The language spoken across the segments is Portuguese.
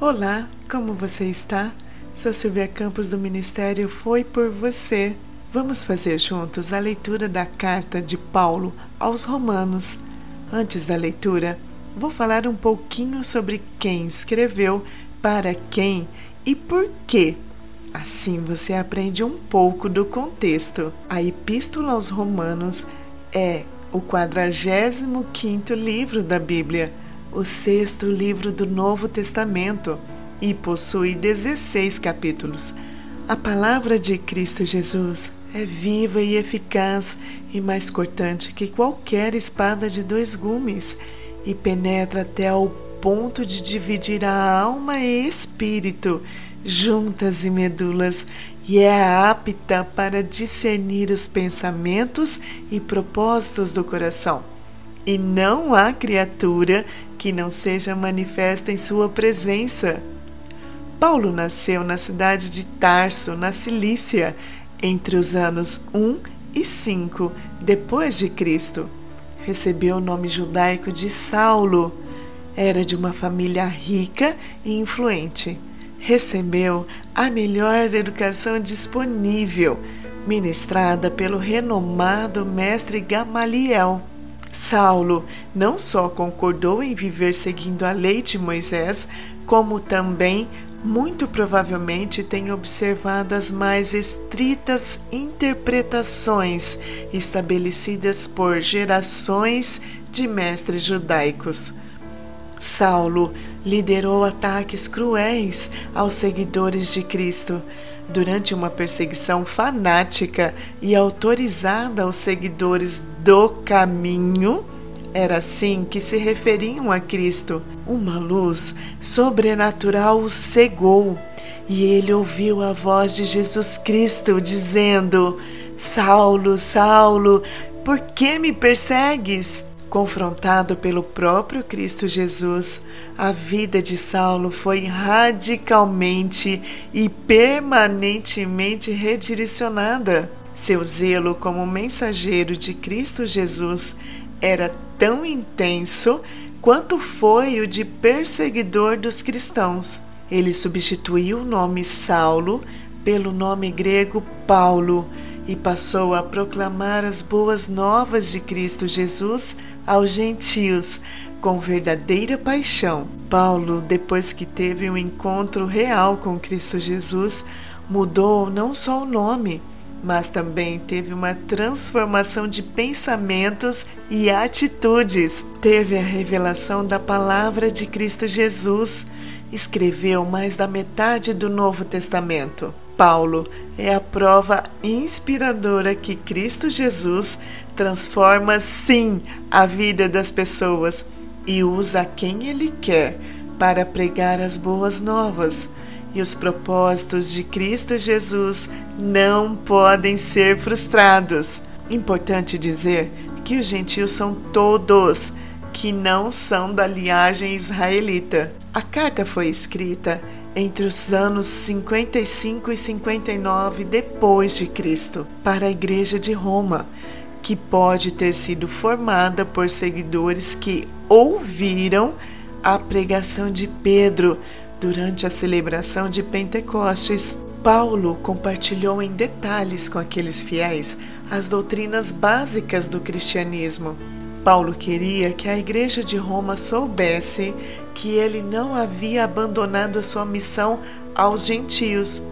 Olá, como você está? Sou Silvia Campos do Ministério Foi por Você. Vamos fazer juntos a leitura da carta de Paulo aos Romanos. Antes da leitura, vou falar um pouquinho sobre quem escreveu, para quem e por quê. Assim você aprende um pouco do contexto. A Epístola aos Romanos é o 45 livro da Bíblia o sexto livro do Novo Testamento e possui 16 capítulos. A palavra de Cristo Jesus é viva e eficaz e mais cortante que qualquer espada de dois gumes e penetra até ao ponto de dividir a alma e espírito, juntas e medulas, e é apta para discernir os pensamentos e propósitos do coração. E não há criatura que não seja manifesta em sua presença. Paulo nasceu na cidade de Tarso, na Cilícia, entre os anos 1 e 5 depois de Cristo. Recebeu o nome judaico de Saulo. Era de uma família rica e influente. Recebeu a melhor educação disponível, ministrada pelo renomado mestre Gamaliel. Saulo não só concordou em viver seguindo a lei de Moisés, como também, muito provavelmente, tem observado as mais estritas interpretações estabelecidas por gerações de mestres judaicos. Saulo liderou ataques cruéis aos seguidores de Cristo durante uma perseguição fanática e autorizada aos seguidores do caminho. Era assim que se referiam a Cristo. Uma luz sobrenatural o cegou e ele ouviu a voz de Jesus Cristo dizendo: Saulo, Saulo, por que me persegues? Confrontado pelo próprio Cristo Jesus, a vida de Saulo foi radicalmente e permanentemente redirecionada. Seu zelo como mensageiro de Cristo Jesus era tão intenso quanto foi o de perseguidor dos cristãos. Ele substituiu o nome Saulo pelo nome grego Paulo e passou a proclamar as boas novas de Cristo Jesus aos gentios com verdadeira paixão. Paulo, depois que teve um encontro real com Cristo Jesus, mudou não só o nome, mas também teve uma transformação de pensamentos e atitudes. Teve a revelação da palavra de Cristo Jesus. Escreveu mais da metade do Novo Testamento. Paulo é a prova inspiradora que Cristo Jesus transforma sim a vida das pessoas e usa quem ele quer para pregar as boas novas. E os propósitos de Cristo Jesus não podem ser frustrados. Importante dizer que os gentios são todos que não são da linhagem israelita. A carta foi escrita entre os anos 55 e 59 depois de Cristo para a igreja de Roma, que pode ter sido formada por seguidores que ouviram a pregação de Pedro durante a celebração de Pentecostes. Paulo compartilhou em detalhes com aqueles fiéis as doutrinas básicas do cristianismo. Paulo queria que a igreja de Roma soubesse que ele não havia abandonado a sua missão aos gentios.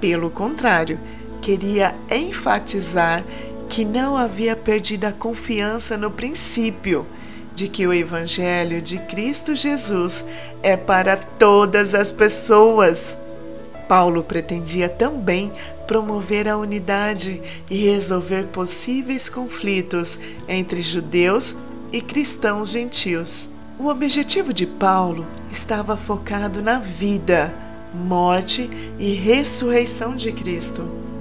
Pelo contrário, queria enfatizar que não havia perdido a confiança no princípio de que o Evangelho de Cristo Jesus é para todas as pessoas. Paulo pretendia também promover a unidade e resolver possíveis conflitos entre judeus e cristãos gentios. O objetivo de Paulo estava focado na vida, morte e ressurreição de Cristo.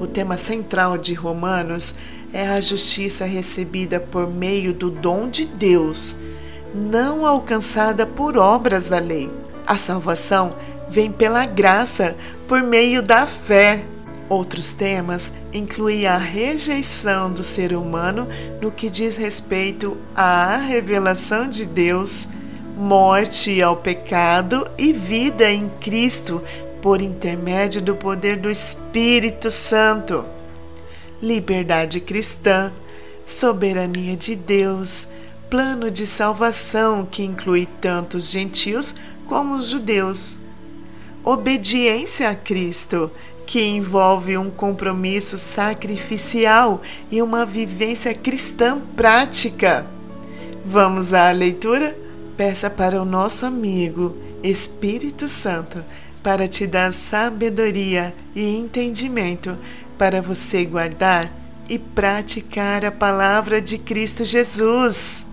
O tema central de Romanos é a justiça recebida por meio do dom de Deus, não alcançada por obras da lei. A salvação vem pela graça, por meio da fé. Outros temas incluem a rejeição do ser humano no que diz respeito à revelação de Deus, morte ao pecado e vida em Cristo por intermédio do poder do Espírito Santo. Liberdade cristã, soberania de Deus, plano de salvação que inclui tanto os gentios como os judeus. Obediência a Cristo, que envolve um compromisso sacrificial e uma vivência cristã prática. Vamos à leitura? Peça para o nosso amigo Espírito Santo para te dar sabedoria e entendimento para você guardar e praticar a palavra de Cristo Jesus.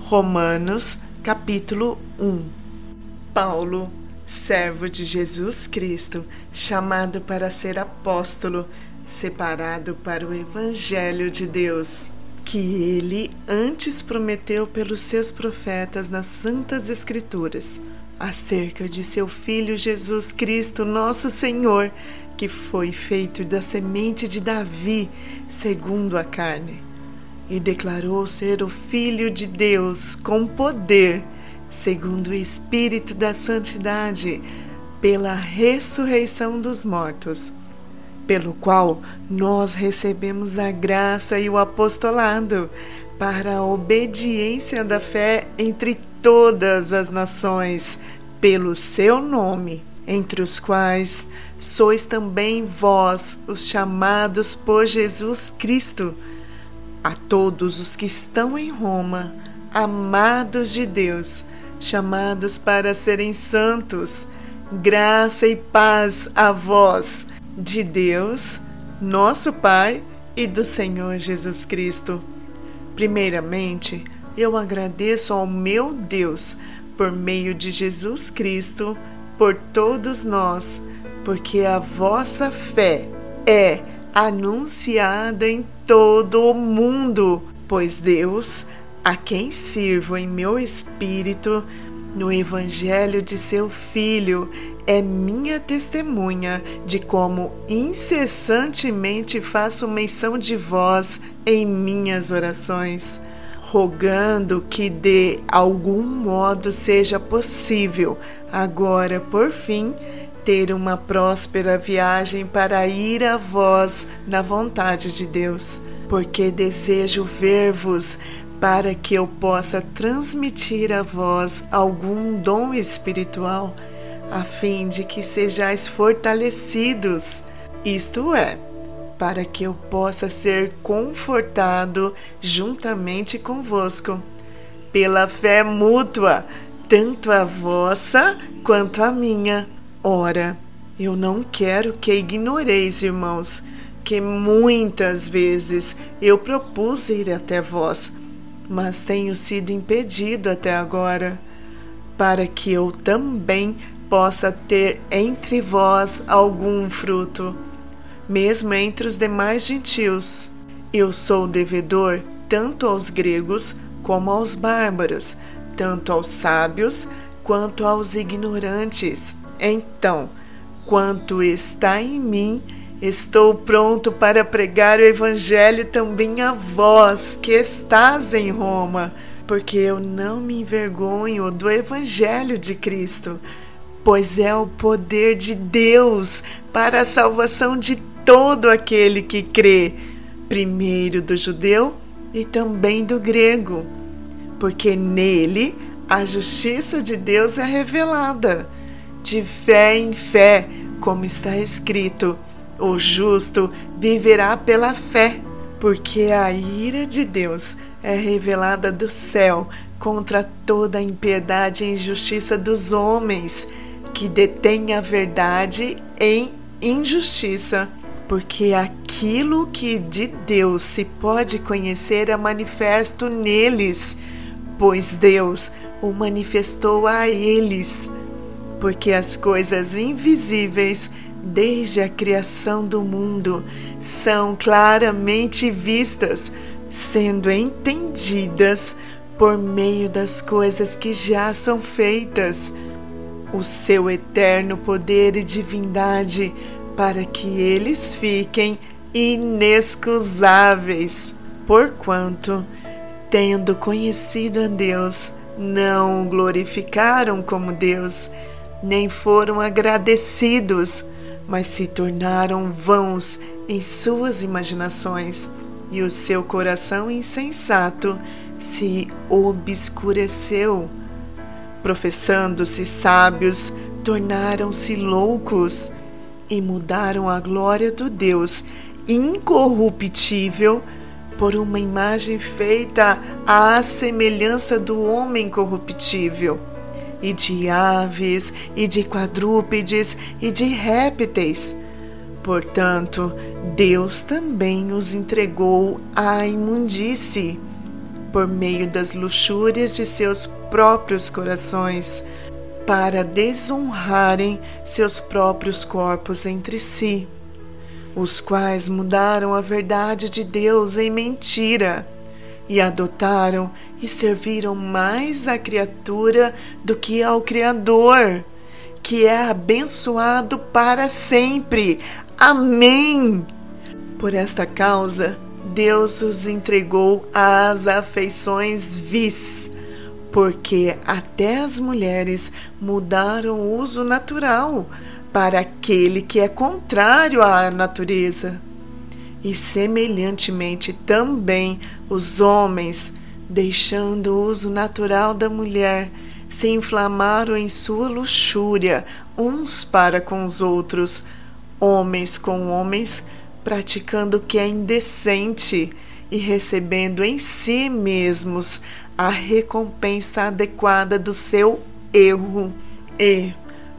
Romanos, capítulo 1. Paulo, servo de Jesus Cristo, chamado para ser apóstolo, separado para o evangelho de Deus, que ele antes prometeu pelos seus profetas nas santas escrituras acerca de seu Filho Jesus Cristo, nosso Senhor, que foi feito da semente de Davi, segundo a carne, e declarou ser o Filho de Deus com poder, segundo o Espírito da Santidade, pela ressurreição dos mortos, pelo qual nós recebemos a graça e o apostolado para a obediência da fé entre todas as nações, pelo seu nome, entre os quais sois também vós os chamados por Jesus Cristo. A todos os que estão em Roma, amados de Deus, chamados para serem santos, graça e paz a vós, de Deus, nosso Pai e do Senhor Jesus Cristo. Primeiramente, eu agradeço ao meu Deus por meio de Jesus Cristo por todos nós, porque a vossa fé é anunciada em todo o mundo, pois Deus, a quem sirvo em meu espírito, no Evangelho de seu Filho, é minha testemunha de como incessantemente faço menção de vós em minhas orações rogando que de algum modo seja possível, agora por fim, ter uma próspera viagem para ir a vós na vontade de Deus, porque desejo ver-vos para que eu possa transmitir a vós algum dom espiritual, a fim de que sejais fortalecidos, isto é, para que eu possa ser confortado juntamente convosco, pela fé mútua, tanto a vossa quanto a minha. Ora, eu não quero que ignoreis, irmãos, que muitas vezes eu propus ir até vós, mas tenho sido impedido até agora, para que eu também possa ter entre vós algum fruto mesmo entre os demais gentios. Eu sou devedor tanto aos gregos como aos bárbaros, tanto aos sábios quanto aos ignorantes. Então, quanto está em mim, estou pronto para pregar o Evangelho também a vós que estás em Roma, porque eu não me envergonho do Evangelho de Cristo, pois é o poder de Deus para a salvação de todo aquele que crê, primeiro do judeu e também do grego, porque nele a justiça de Deus é revelada, de fé em fé, como está escrito: o justo viverá pela fé, porque a ira de Deus é revelada do céu contra toda a impiedade e injustiça dos homens que detêm a verdade em injustiça porque aquilo que de Deus se pode conhecer é manifesto neles, pois Deus o manifestou a eles. Porque as coisas invisíveis, desde a criação do mundo, são claramente vistas, sendo entendidas por meio das coisas que já são feitas. O seu eterno poder e divindade para que eles fiquem inexcusáveis, porquanto, tendo conhecido a Deus, não o glorificaram como Deus, nem foram agradecidos, mas se tornaram vãos em suas imaginações, e o seu coração insensato se obscureceu. Professando-se sábios, tornaram-se loucos e mudaram a glória do Deus incorruptível por uma imagem feita à semelhança do homem corruptível, e de aves, e de quadrúpedes, e de répteis. Portanto, Deus também os entregou à imundície, por meio das luxúrias de seus próprios corações, para desonrarem seus próprios corpos entre si os quais mudaram a verdade de Deus em mentira e adotaram e serviram mais a criatura do que ao Criador, que é abençoado para sempre. Amém. Por esta causa, Deus os entregou às afeições vis, porque até as mulheres mudaram o uso natural para aquele que é contrário à natureza. E semelhantemente também os homens, deixando o uso natural da mulher, se inflamaram em sua luxúria uns para com os outros, homens com homens, praticando o que é indecente e recebendo em si mesmos a recompensa adequada do seu erro. E,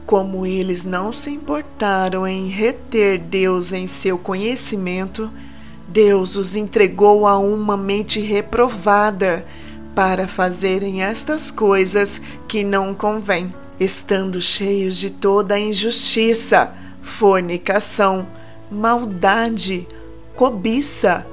como eles não se importaram em reter Deus em seu conhecimento, Deus os entregou a uma mente reprovada para fazerem estas coisas que não convêm, estando cheios de toda injustiça, fornicação, maldade, cobiça,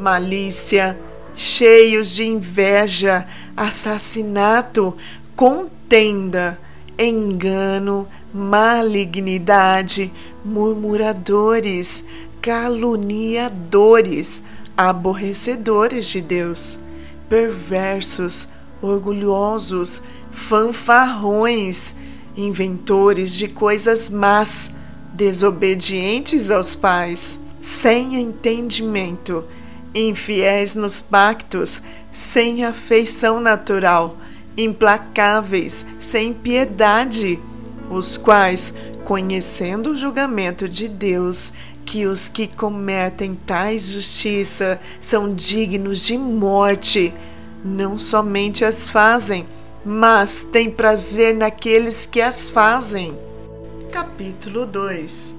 malícia, cheios de inveja, assassinato, contenda, engano, malignidade, murmuradores, caluniadores, aborrecedores de Deus, perversos, orgulhosos, fanfarrões, inventores de coisas más, desobedientes aos pais, sem entendimento, infiéis nos pactos, sem afeição natural implacáveis, sem piedade, os quais, conhecendo o julgamento de Deus, que os que cometem tais justiça são dignos de morte, não somente as fazem, mas têm prazer naqueles que as fazem. Capítulo 2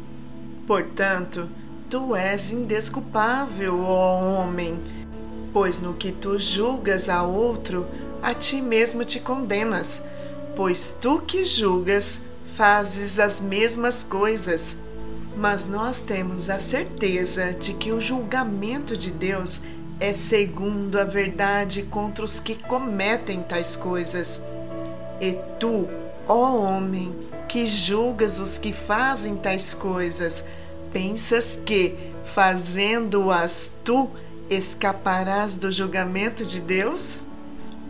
Portanto, tu és indesculpável, ó homem, pois no que tu julgas a outro, a ti mesmo te condenas, pois tu que julgas fazes as mesmas coisas. Mas nós temos a certeza de que o julgamento de Deus é segundo a verdade contra os que cometem tais coisas. E tu, ó homem, que julgas os que fazem tais coisas, pensas que, fazendo-as tu, escaparás do julgamento de Deus?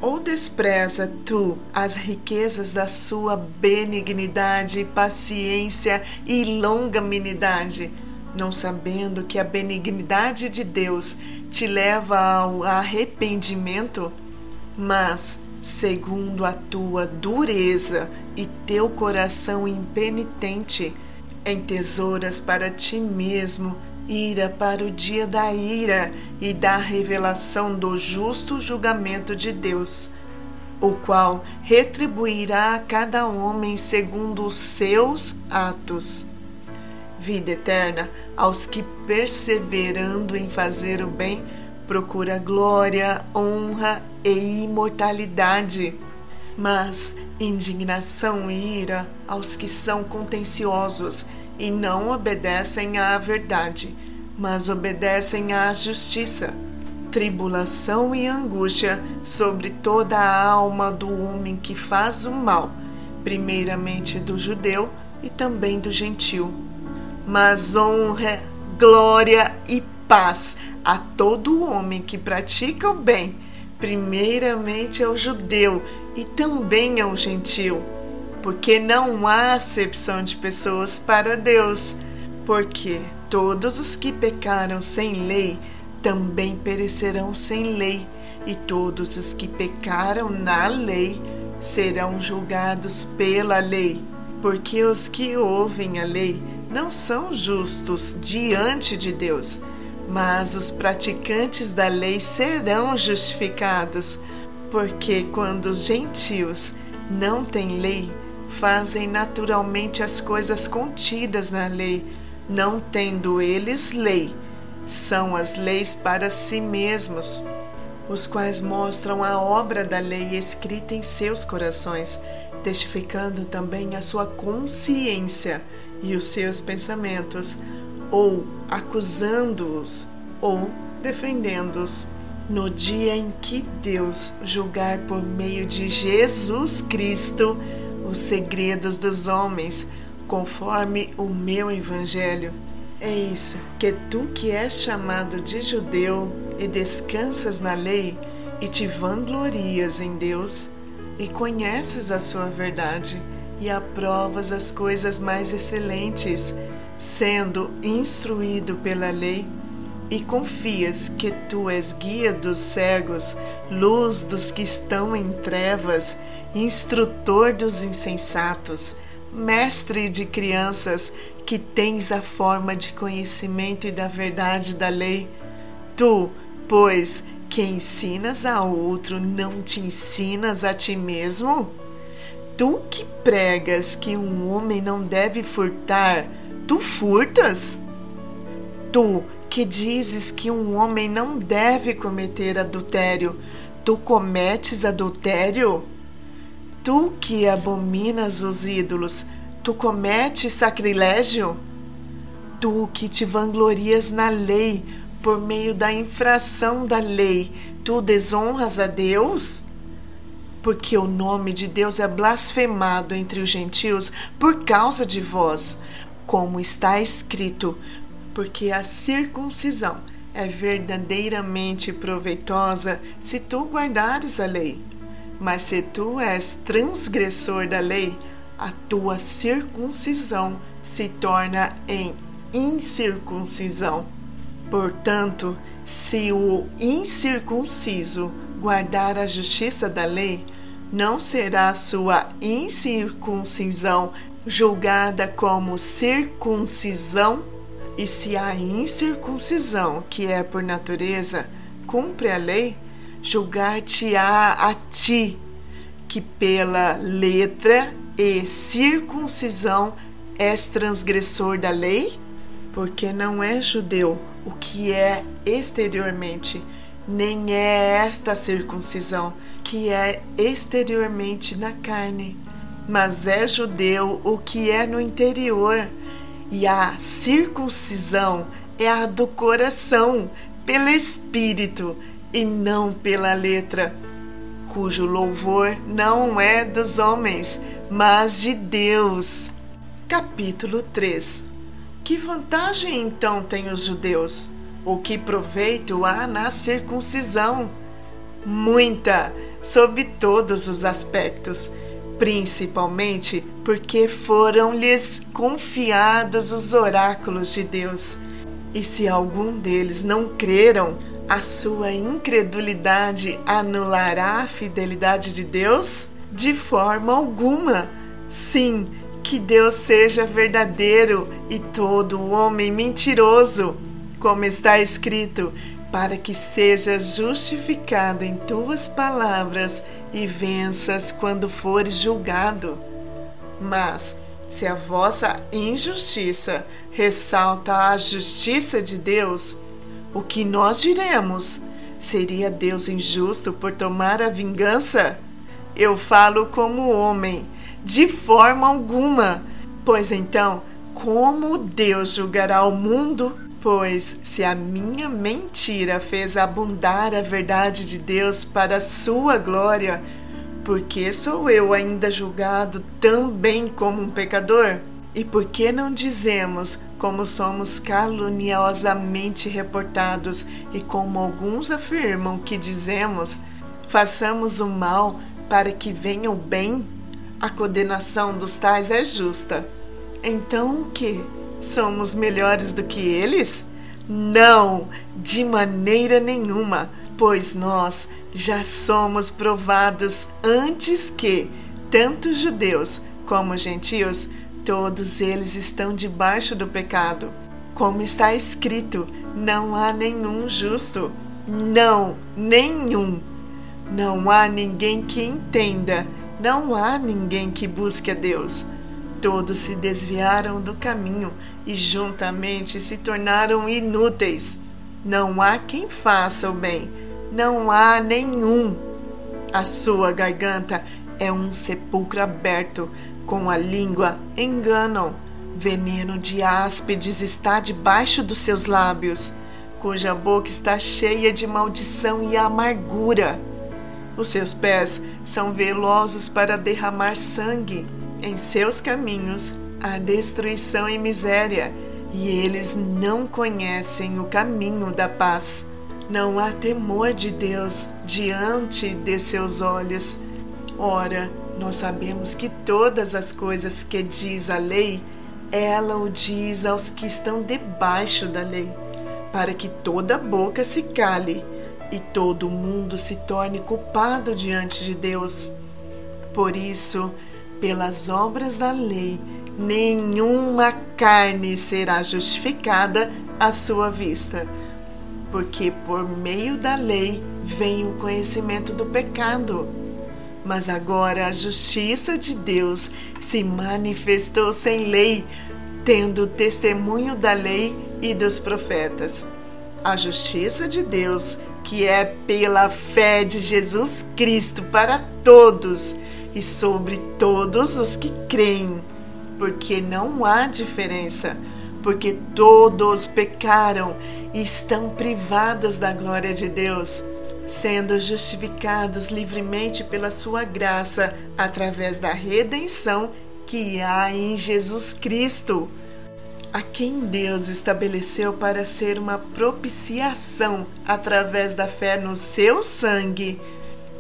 Ou despreza tu as riquezas da sua benignidade, paciência e longanimidade, não sabendo que a benignidade de Deus te leva ao arrependimento? Mas, segundo a tua dureza e teu coração impenitente, entesouras para ti mesmo ira para o dia da ira e da revelação do justo julgamento de Deus, o qual retribuirá a cada homem segundo os seus atos. Vida eterna aos que, perseverando em fazer o bem, procura glória, honra e imortalidade. Mas indignação e ira aos que são contenciosos e não obedecem à verdade, mas obedecem à justiça. Tribulação e angústia sobre toda a alma do homem que faz o mal, primeiramente do judeu e também do gentil. Mas honra, glória e paz a todo homem que pratica o bem, primeiramente ao judeu e também ao gentil, porque não há acepção de pessoas para Deus, porque todos os que pecaram sem lei também perecerão sem lei, e todos os que pecaram na lei serão julgados pela lei, porque os que ouvem a lei não são justos diante de Deus, mas os praticantes da lei serão justificados, porque quando os gentios não têm lei, fazem naturalmente as coisas contidas na lei, não tendo eles lei, são as leis para si mesmos, os quais mostram a obra da lei escrita em seus corações, testificando também a sua consciência e os seus pensamentos, ou acusando-os, ou defendendo-os, no dia em que Deus julgar por meio de Jesus Cristo os segredos dos homens, conforme o meu Evangelho. É isso, que tu que és chamado de judeu e descansas na lei e te vanglorias em Deus e conheces a sua verdade e aprovas as coisas mais excelentes, sendo instruído pela lei, e confias que tu és guia dos cegos, luz dos que estão em trevas, instrutor dos insensatos, mestre de crianças, que tens a forma de conhecimento e da verdade da lei. Tu, pois, que ensinas a outro, não te ensinas a ti mesmo? Tu que pregas que um homem não deve furtar, tu furtas? Tu que dizes que um homem não deve cometer adultério, tu cometes adultério? Tu que abominas os ídolos, tu cometes sacrilégio? Tu que te vanglorias na lei, por meio da infração da lei, tu desonras a Deus? porque o nome de Deus é blasfemado entre os gentios por causa de vós, como está escrito, porque a circuncisão é verdadeiramente proveitosa se tu guardares a lei. Mas se tu és transgressor da lei, a tua circuncisão se torna em incircuncisão. Portanto, se o incircunciso guardar a justiça da lei, não será sua incircuncisão julgada como circuncisão? E se a incircuncisão, que é por natureza, cumpre a lei, julgar-te-á a ti, que pela letra e circuncisão és transgressor da lei? Porque não é judeu o que é exteriormente, nem é esta circuncisão que é exteriormente na carne, mas é judeu o que é no interior, e a circuncisão é a do coração, pelo espírito e não pela letra, cujo louvor não é dos homens, mas de Deus. Capítulo 3 Que vantagem então têm os judeus? O que proveito há na circuncisão? Muita! sob todos os aspectos, principalmente porque foram-lhes confiados os oráculos de Deus. E se algum deles não creram, a sua incredulidade anulará a fidelidade de Deus? De forma alguma. Sim, que Deus seja verdadeiro e todo homem mentiroso. Como está escrito: para que sejas justificado em tuas palavras e venças quando fores julgado. Mas, se a vossa injustiça ressalta a justiça de Deus, o que nós diremos? Seria Deus injusto por tomar a vingança? Eu falo como homem, de forma alguma, pois então, como Deus julgará o mundo? Pois se a minha mentira fez abundar a verdade de Deus para a sua glória, por que sou eu ainda julgado também como um pecador? E por que não dizemos, como somos caluniosamente reportados e como alguns afirmam que dizemos, façamos o mal para que venha o bem? A condenação dos tais é justa. Então o que? Somos melhores do que eles? Não, de maneira nenhuma, pois nós já somos provados antes que tanto judeus como gentios, todos eles estão debaixo do pecado. Como está escrito, não há nenhum justo. Não, nenhum. Não há ninguém que entenda. Não há ninguém que busque a Deus. Todos se desviaram do caminho e juntamente se tornaram inúteis. Não há quem faça o bem. Não há nenhum. A sua garganta é um sepulcro aberto. Com a língua enganam Veneno de áspides está debaixo dos seus lábios, cuja boca está cheia de maldição e amargura. Os seus pés são velozes para derramar sangue. Em seus caminhos há destruição e miséria, e eles não conhecem o caminho da paz. Não há temor de Deus diante de seus olhos. Ora, nós sabemos que todas as coisas que diz a lei ela o diz aos que estão debaixo da lei, para que toda boca se cale e todo mundo se torne culpado diante de Deus. Por isso, pelas obras da lei, nenhuma carne será justificada à sua vista, porque por meio da lei vem o conhecimento do pecado. Mas agora a justiça de Deus se manifestou sem lei, tendo o testemunho da lei e dos profetas. A justiça de Deus, que é pela fé de Jesus Cristo para todos e sobre todos os que creem, porque não há diferença, porque todos pecaram e estão privados da glória de Deus sendo justificados livremente pela sua graça através da redenção que há em Jesus Cristo, a quem Deus estabeleceu para ser uma propiciação através da fé no seu sangue,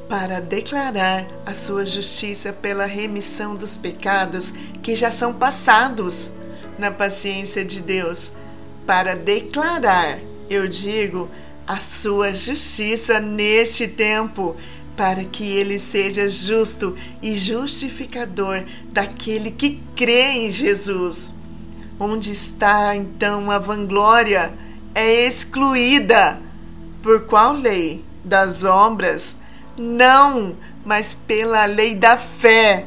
para declarar a sua justiça pela remissão dos pecados que já são passados na paciência de Deus, para declarar, eu digo, a sua justiça neste tempo, para que ele seja justo e justificador daquele que crê em Jesus. Onde está então a vanglória? É excluída. Por qual lei? Das obras? Não, mas pela lei da fé.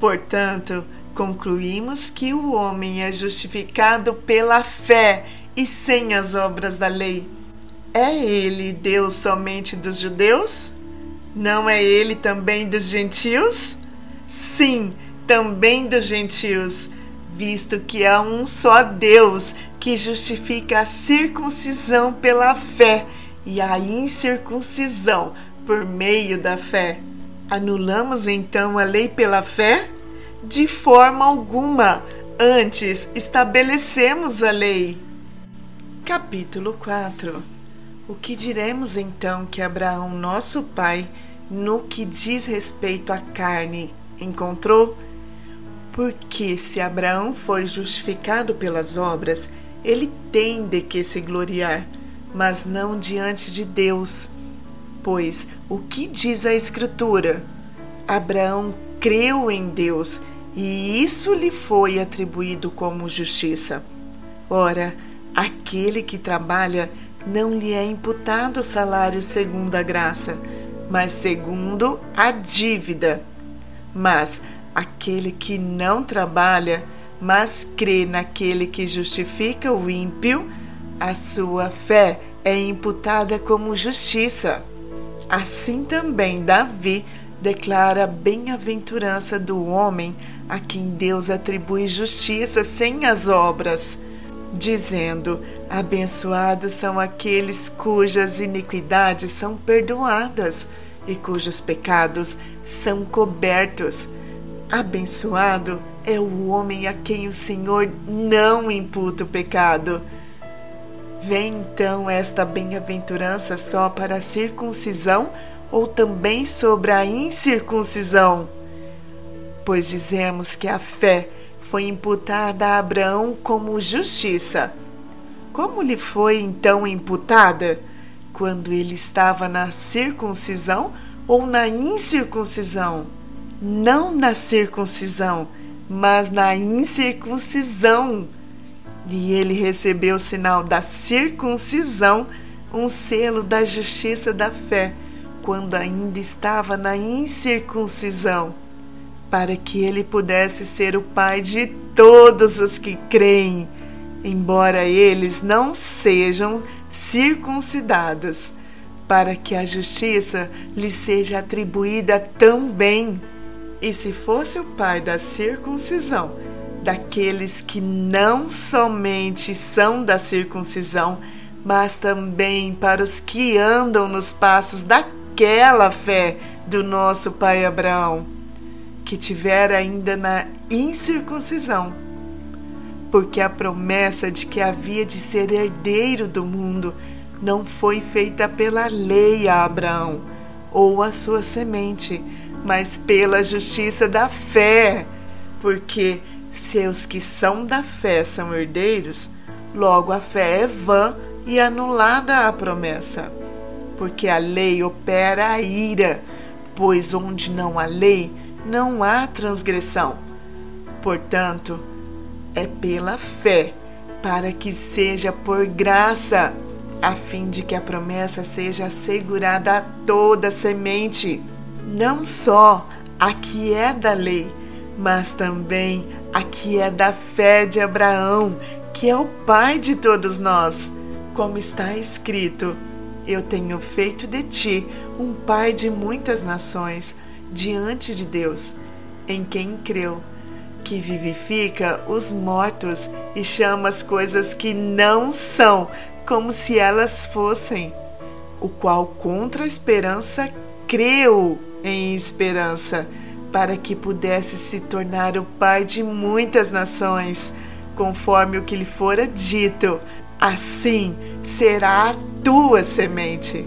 Portanto, concluímos que o homem é justificado pela fé e sem as obras da lei. É ele Deus somente dos judeus? Não é ele também dos gentios? Sim, também dos gentios, visto que há um só Deus que justifica a circuncisão pela fé e a incircuncisão por meio da fé. Anulamos então a lei pela fé? De forma alguma. Antes estabelecemos a lei. Capítulo 4 o que diremos então que Abraão, nosso pai, no que diz respeito à carne, encontrou? Porque se Abraão foi justificado pelas obras, ele tem de que se gloriar, mas não diante de Deus. Pois o que diz a Escritura? Abraão creu em Deus e isso lhe foi atribuído como justiça. Ora, aquele que trabalha não lhe é imputado o salário segundo a graça, mas segundo a dívida. Mas aquele que não trabalha, mas crê naquele que justifica o ímpio, a sua fé é imputada como justiça. Assim também Davi declara a bem-aventurança do homem a quem Deus atribui justiça sem as obras, dizendo: Abençoados são aqueles cujas iniquidades são perdoadas e cujos pecados são cobertos. Abençoado é o homem a quem o Senhor não imputa o pecado. Vem então esta bem-aventurança só para a circuncisão ou também sobre a incircuncisão? Pois dizemos que a fé foi imputada a Abraão como justiça. Como lhe foi então imputada? Quando ele estava na circuncisão ou na incircuncisão? Não na circuncisão, mas na incircuncisão. E ele recebeu o sinal da circuncisão, um selo da justiça da fé, quando ainda estava na incircuncisão para que ele pudesse ser o pai de todos os que creem, embora eles não sejam circuncidados, para que a justiça lhe seja atribuída também. E se fosse o pai da circuncisão, daqueles que não somente são da circuncisão, mas também para os que andam nos passos daquela fé do nosso pai Abraão que tiver ainda na incircuncisão, porque a promessa de que havia de ser herdeiro do mundo não foi feita pela lei a Abraão ou a sua semente, mas pela justiça da fé, porque se os que são da fé são herdeiros, logo a fé é vã e anulada a promessa. Porque a lei opera a ira, pois onde não há lei, não há transgressão. Portanto, é pela fé, para que seja por graça, a fim de que a promessa seja assegurada a toda semente, não só a que é da lei, mas também a que é da fé de Abraão, que é o pai de todos nós. Como está escrito: Eu tenho feito de ti um pai de muitas nações diante de Deus, em quem creu, que vivifica os mortos e chama as coisas que não são como se elas fossem, o qual contra a esperança creu em esperança, para que pudesse se tornar o pai de muitas nações, conforme o que lhe fora dito. Assim será a tua semente.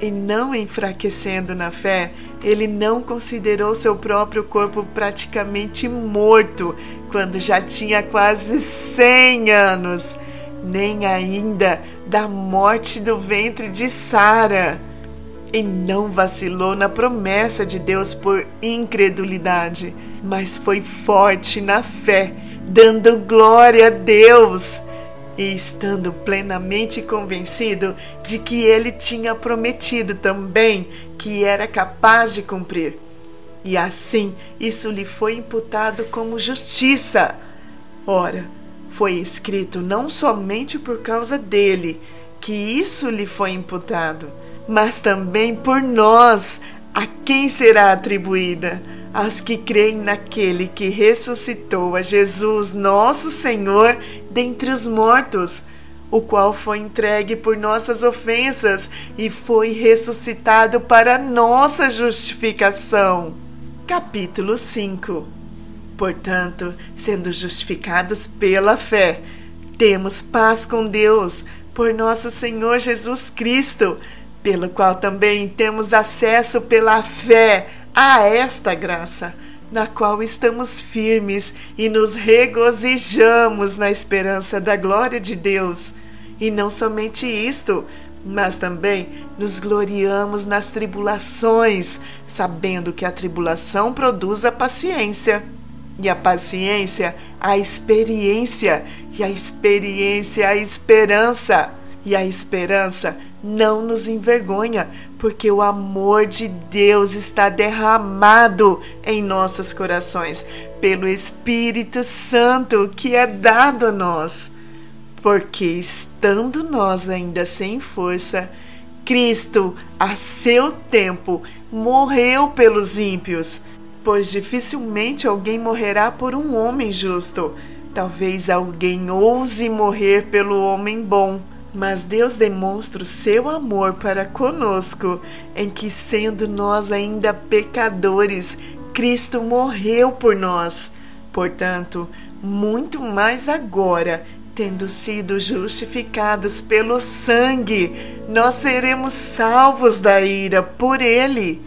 E não enfraquecendo na fé, ele não considerou seu próprio corpo praticamente morto quando já tinha quase 100 anos, nem ainda da morte do ventre de Sara. E não vacilou na promessa de Deus por incredulidade, mas foi forte na fé, dando glória a Deus e estando plenamente convencido de que ele tinha prometido também que era capaz de cumprir. E assim isso lhe foi imputado como justiça. Ora, foi escrito não somente por causa dele que isso lhe foi imputado, mas também por nós, a quem será atribuída aos que creem naquele que ressuscitou a Jesus, nosso Senhor, dentre os mortos, o qual foi entregue por nossas ofensas e foi ressuscitado para nossa justificação. Capítulo 5 Portanto, sendo justificados pela fé, temos paz com Deus por nosso Senhor Jesus Cristo, pelo qual também temos acesso pela fé a esta graça, na qual estamos firmes e nos regozijamos na esperança da glória de Deus. E não somente isto, mas também nos gloriamos nas tribulações, sabendo que a tribulação produz a paciência, e a paciência a experiência, e a experiência a esperança, e a esperança não nos envergonha, porque o amor de Deus está derramado em nossos corações pelo Espírito Santo que é dado a nós. Porque estando nós ainda sem força, Cristo, a seu tempo, morreu pelos ímpios, pois dificilmente alguém morrerá por um homem justo. Talvez alguém ouse morrer pelo homem bom mas Deus demonstra o seu amor para conosco, em que, sendo nós ainda pecadores, Cristo morreu por nós. Portanto, muito mais agora, tendo sido justificados pelo sangue, nós seremos salvos da ira por ele.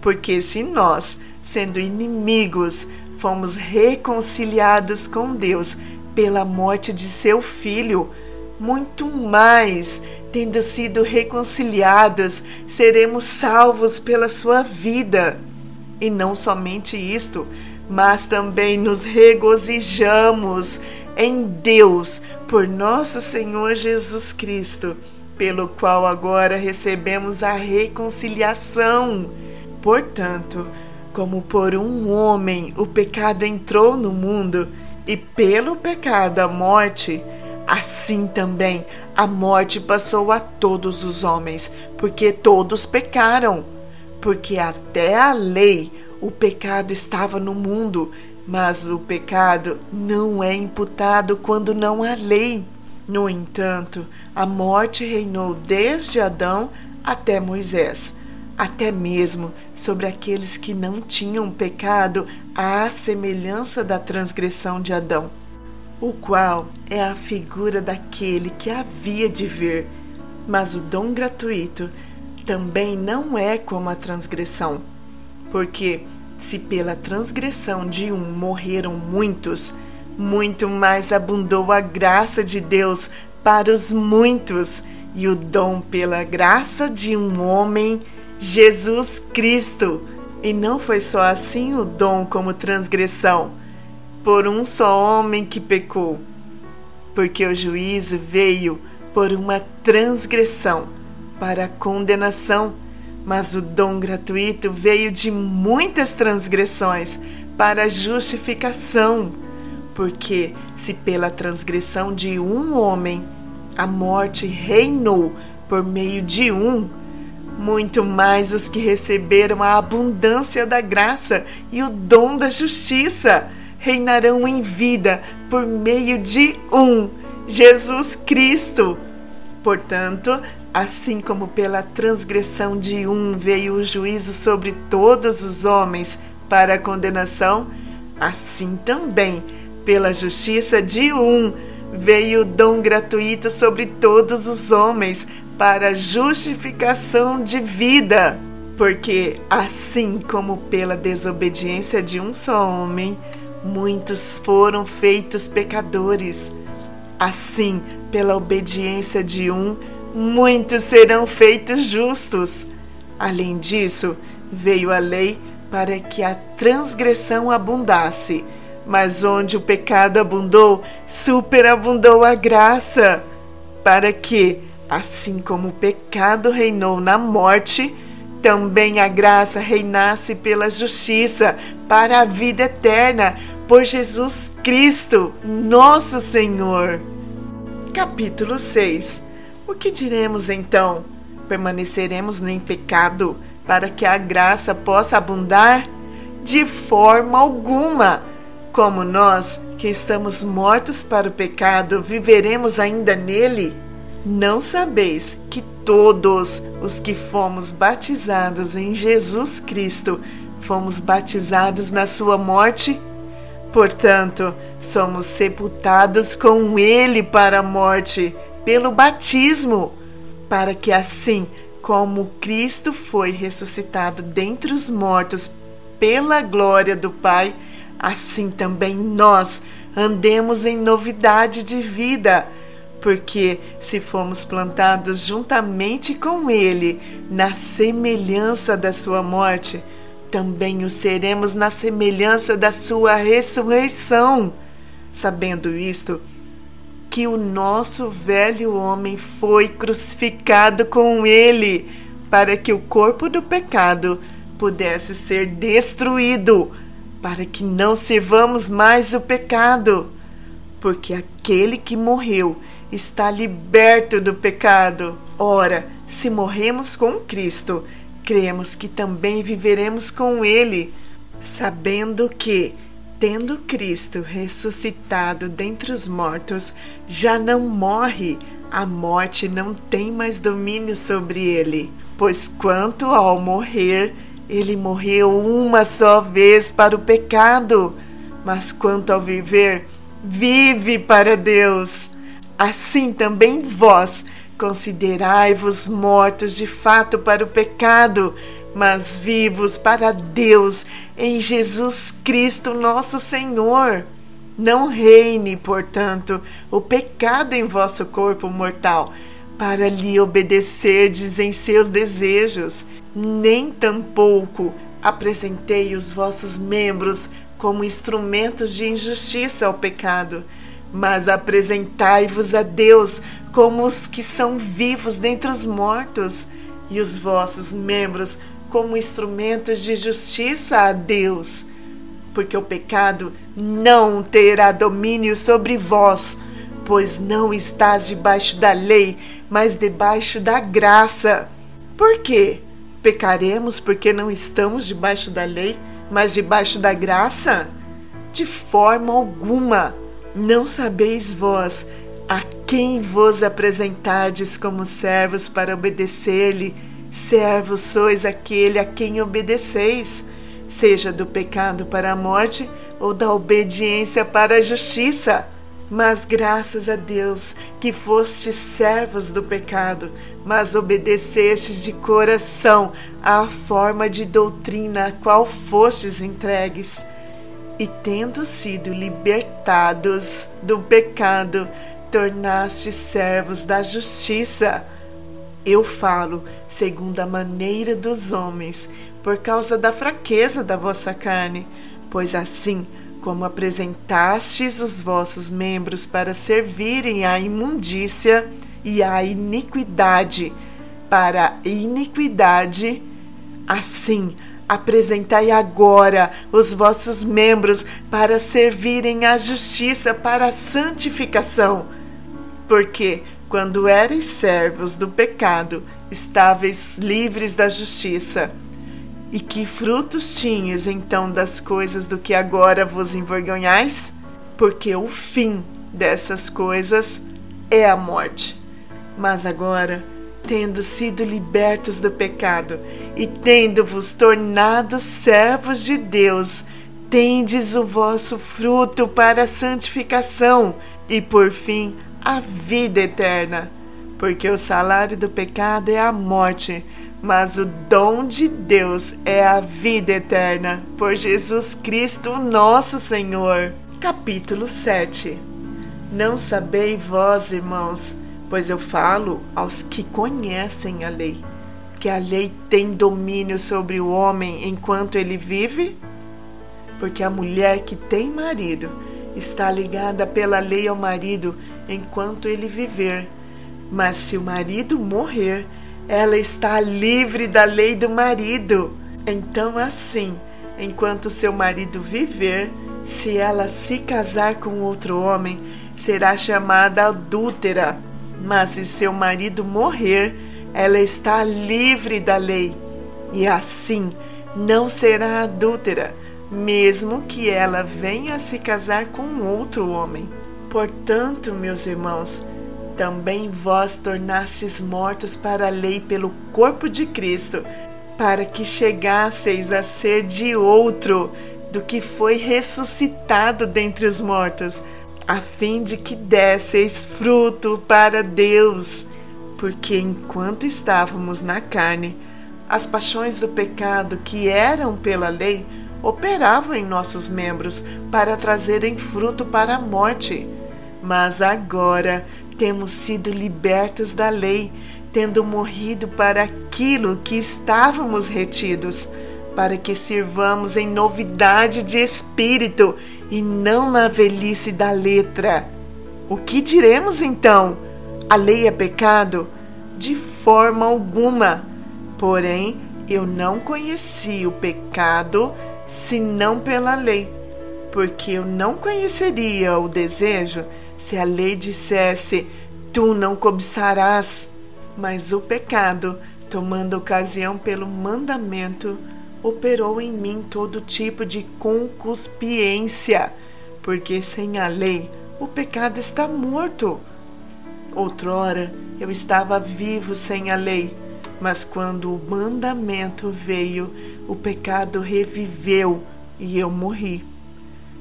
Porque se nós, sendo inimigos, fomos reconciliados com Deus pela morte de seu filho, muito mais, tendo sido reconciliados, seremos salvos pela sua vida. E não somente isto, mas também nos regozijamos em Deus por nosso Senhor Jesus Cristo, pelo qual agora recebemos a reconciliação. Portanto, como por um homem o pecado entrou no mundo, e pelo pecado a morte, assim também a morte passou a todos os homens, porque todos pecaram. Porque até a lei o pecado estava no mundo, mas o pecado não é imputado quando não há lei. No entanto, a morte reinou desde Adão até Moisés, até mesmo sobre aqueles que não tinham pecado, à semelhança da transgressão de Adão, o qual é a figura daquele que havia de vir. Mas o dom gratuito também não é como a transgressão, porque se pela transgressão de um morreram muitos, muito mais abundou a graça de Deus para os muitos e o dom pela graça de um homem, Jesus Cristo. E não foi só assim o dom como transgressão, por um só homem que pecou, porque o juízo veio por uma transgressão para a condenação mas o dom gratuito veio de muitas transgressões para a justificação. Porque, se pela transgressão de um homem a morte reinou por meio de um, muito mais os que receberam a abundância da graça e o dom da justiça reinarão em vida por meio de um, Jesus Cristo. Portanto, Assim como pela transgressão de um veio o juízo sobre todos os homens para a condenação, assim também pela justiça de um veio o dom gratuito sobre todos os homens para justificação de vida. Porque assim como pela desobediência de um só homem, muitos foram feitos pecadores, assim pela obediência de um muitos serão feitos justos. Além disso, veio a lei para que a transgressão abundasse, mas onde o pecado abundou, superabundou a graça, para que, assim como o pecado reinou na morte, também a graça reinasse pela justiça para a vida eterna por Jesus Cristo, nosso Senhor. Capítulo 6 o que diremos então? Permaneceremos em pecado para que a graça possa abundar? De forma alguma! Como nós, que estamos mortos para o pecado, viveremos ainda nele? Não sabeis que todos os que fomos batizados em Jesus Cristo fomos batizados na sua morte? Portanto, somos sepultados com ele para a morte pelo batismo, para que assim como Cristo foi ressuscitado dentre os mortos pela glória do Pai, assim também nós andemos em novidade de vida. Porque se fomos plantados juntamente com Ele na semelhança da Sua morte, também o seremos na semelhança da Sua ressurreição. Sabendo isto, que o nosso velho homem foi crucificado com ele, para que o corpo do pecado pudesse ser destruído, para que não servamos mais o pecado, porque aquele que morreu está liberto do pecado. Ora, se morremos com Cristo, cremos que também viveremos com Ele, sabendo que tendo Cristo ressuscitado dentre os mortos, já não morre, a morte não tem mais domínio sobre ele. Pois quanto ao morrer, ele morreu uma só vez para o pecado, mas quanto ao viver, vive para Deus. Assim também vós considerai-vos mortos de fato para o pecado, mas vivos para Deus em Jesus Cristo, nosso Senhor. Não reine, portanto, o pecado em vosso corpo mortal, para lhe obedecerdes em seus desejos, nem tampouco apresentei os vossos membros como instrumentos de injustiça ao pecado, mas apresentai-vos a Deus como os que são vivos dentre os mortos, e os vossos membros como instrumentos de justiça a Deus. Porque o pecado não terá domínio sobre vós, pois não estás debaixo da lei, mas debaixo da graça. Por quê? Pecaremos porque não estamos debaixo da lei, mas debaixo da graça? De forma alguma. Não sabeis vós a quem vos apresentardes como servos para obedecer-lhe? Servos sois aquele a quem obedeceis, seja do pecado para a morte ou da obediência para a justiça. Mas graças a Deus que fostes servos do pecado, mas obedecestes de coração à forma de doutrina a qual fostes entregues. E tendo sido libertados do pecado, tornaste servos da justiça. Eu falo segundo a maneira dos homens, por causa da fraqueza da vossa carne, pois assim como apresentastes os vossos membros para servirem à imundícia e à iniquidade, para a iniquidade, assim apresentai agora os vossos membros para servirem à justiça, para a santificação. Porque, quando erais servos do pecado, estáveis livres da justiça. E que frutos tinhas então das coisas do que agora vos envergonhais? Porque o fim dessas coisas é a morte. Mas agora, tendo sido libertos do pecado e tendo-vos tornado servos de Deus, tendes o vosso fruto para a santificação e, por fim, a vida eterna. Porque o salário do pecado é a morte mas o dom de Deus é a vida eterna por Jesus Cristo, nosso Senhor. Capítulo 7 Não sabei vós, irmãos, pois eu falo aos que conhecem a lei, que a lei tem domínio sobre o homem enquanto ele vive? Porque a mulher que tem marido está ligada pela lei ao marido enquanto ele viver. Mas se o marido morrer, ela está livre da lei do marido. Então, assim, enquanto seu marido viver, se ela se casar com outro homem, será chamada adúltera. Mas se seu marido morrer, ela está livre da lei. E assim, não será adúltera, mesmo que ela venha a se casar com outro homem. Portanto, meus irmãos, também vós tornastes mortos para a lei pelo corpo de Cristo, para que chegasseis a ser de outro do que foi ressuscitado dentre os mortos, a fim de que desseis fruto para Deus. Porque enquanto estávamos na carne, as paixões do pecado que eram pela lei operavam em nossos membros para trazerem fruto para a morte. Mas agora temos sido libertos da lei, tendo morrido para aquilo que estávamos retidos, para que sirvamos em novidade de espírito e não na velhice da letra. O que diremos então? A lei é pecado? De forma alguma. Porém, eu não conheci o pecado senão pela lei, porque eu não conheceria o desejo se a lei dissesse: Tu não cobiçarás, mas o pecado, tomando ocasião pelo mandamento, operou em mim todo tipo de concupiscência, porque sem a lei o pecado está morto. Outrora eu estava vivo sem a lei, mas quando o mandamento veio, o pecado reviveu e eu morri.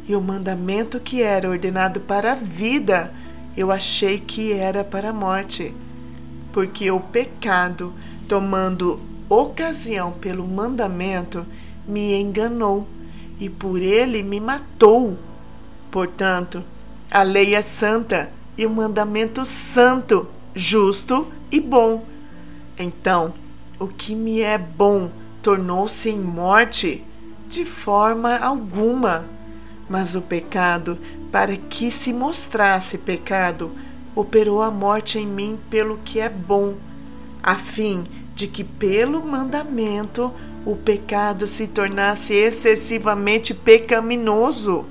e o mandamento que era ordenado para a vida, eu achei que era para a morte. Porque o pecado, tomando ocasião pelo mandamento, me enganou e por ele me matou. Portanto, a lei é santa e o mandamento santo, justo e bom. Então, o que me é bom tornou-se em morte? De forma alguma. Mas o pecado, para que se mostrasse pecado, operou a morte em mim pelo que é bom, a fim de que pelo mandamento o pecado se tornasse excessivamente pecaminoso.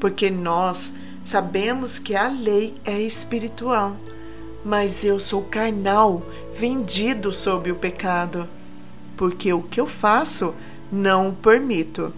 Porque nós sabemos que a lei é espiritual, mas eu sou carnal, vendido sob o pecado. Porque o que eu faço, não o permito.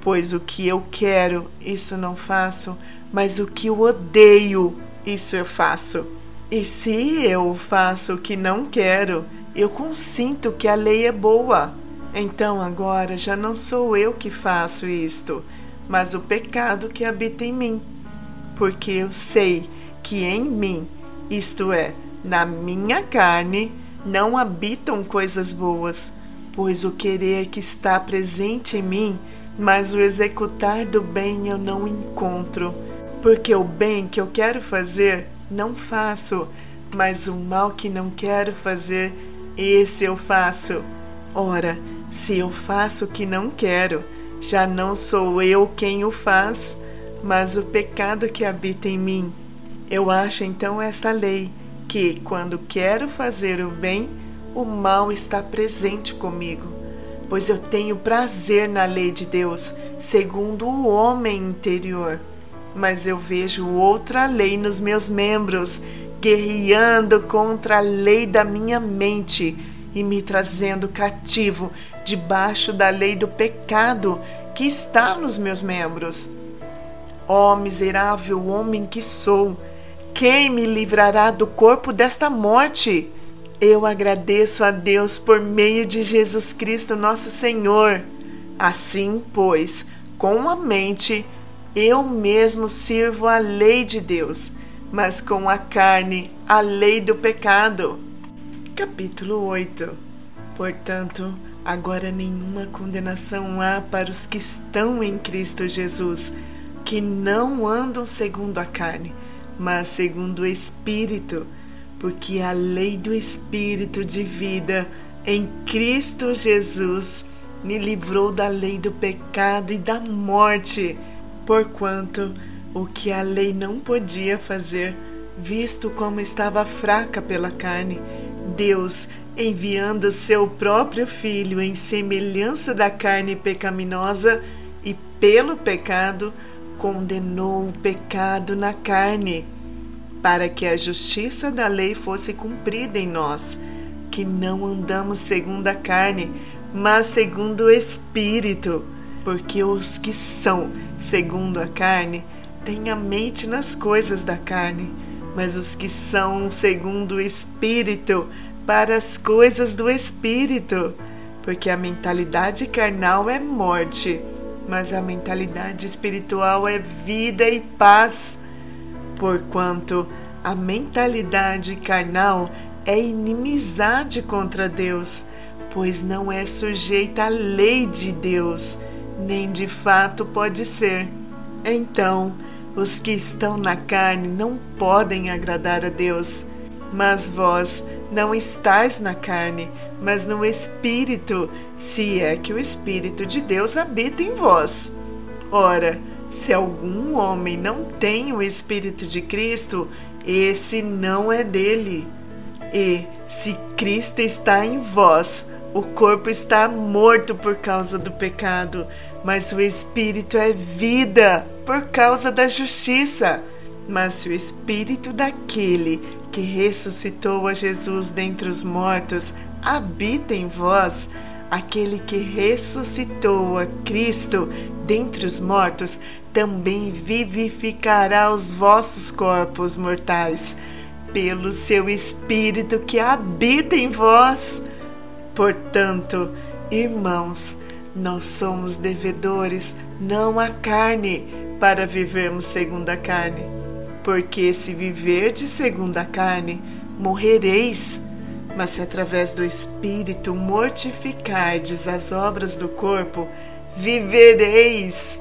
Pois o que eu quero, isso não faço, mas o que eu odeio, isso eu faço. E se eu faço o que não quero, eu consinto que a lei é boa. Então agora já não sou eu que faço isto, mas o pecado que habita em mim. Porque eu sei que em mim, isto é, na minha carne, não habitam coisas boas, pois o querer que está presente em mim mas o executar do bem eu não encontro, porque o bem que eu quero fazer não faço, mas o mal que não quero fazer, esse eu faço. Ora, se eu faço o que não quero, já não sou eu quem o faz, mas o pecado que habita em mim. Eu acho então esta lei, que quando quero fazer o bem, o mal está presente comigo pois eu tenho prazer na lei de Deus, segundo o homem interior. Mas eu vejo outra lei nos meus membros, guerreando contra a lei da minha mente e me trazendo cativo debaixo da lei do pecado que está nos meus membros. Ó oh, miserável homem que sou, quem me livrará do corpo desta morte? Eu agradeço a Deus por meio de Jesus Cristo, nosso Senhor. Assim, pois, com a mente, eu mesmo sirvo a lei de Deus, mas com a carne, a lei do pecado. Capítulo 8 Portanto, agora nenhuma condenação há para os que estão em Cristo Jesus, que não andam segundo a carne, mas segundo o Espírito porque a lei do Espírito de vida em Cristo Jesus me livrou da lei do pecado e da morte, porquanto o que a lei não podia fazer, visto como estava fraca pela carne, Deus, enviando seu próprio Filho em semelhança da carne pecaminosa e pelo pecado, condenou o pecado na carne para que a justiça da lei fosse cumprida em nós, que não andamos segundo a carne, mas segundo o Espírito. Porque os que são segundo a carne têm a mente nas coisas da carne, mas os que são segundo o Espírito, para as coisas do Espírito. Porque a mentalidade carnal é morte, mas a mentalidade espiritual é vida e paz porquanto a mentalidade carnal é inimizade contra Deus, pois não é sujeita à lei de Deus, nem de fato pode ser. Então, os que estão na carne não podem agradar a Deus. Mas vós não estáis na carne, mas no Espírito, se é que o Espírito de Deus habita em vós. Ora, se algum homem não tem o Espírito de Cristo, esse não é dele. E se Cristo está em vós, o corpo está morto por causa do pecado, mas o Espírito é vida por causa da justiça. Mas o Espírito daquele que ressuscitou a Jesus dentre os mortos habita em vós, aquele que ressuscitou a Cristo dentre os mortos também vivificará os vossos corpos mortais, pelo seu Espírito que habita em vós. Portanto, irmãos, Nós somos devedores, não à carne, para vivermos segundo a carne. Porque se viverdes segundo a carne, morrereis. Mas se através do Espírito mortificardes as obras do corpo, vivereis.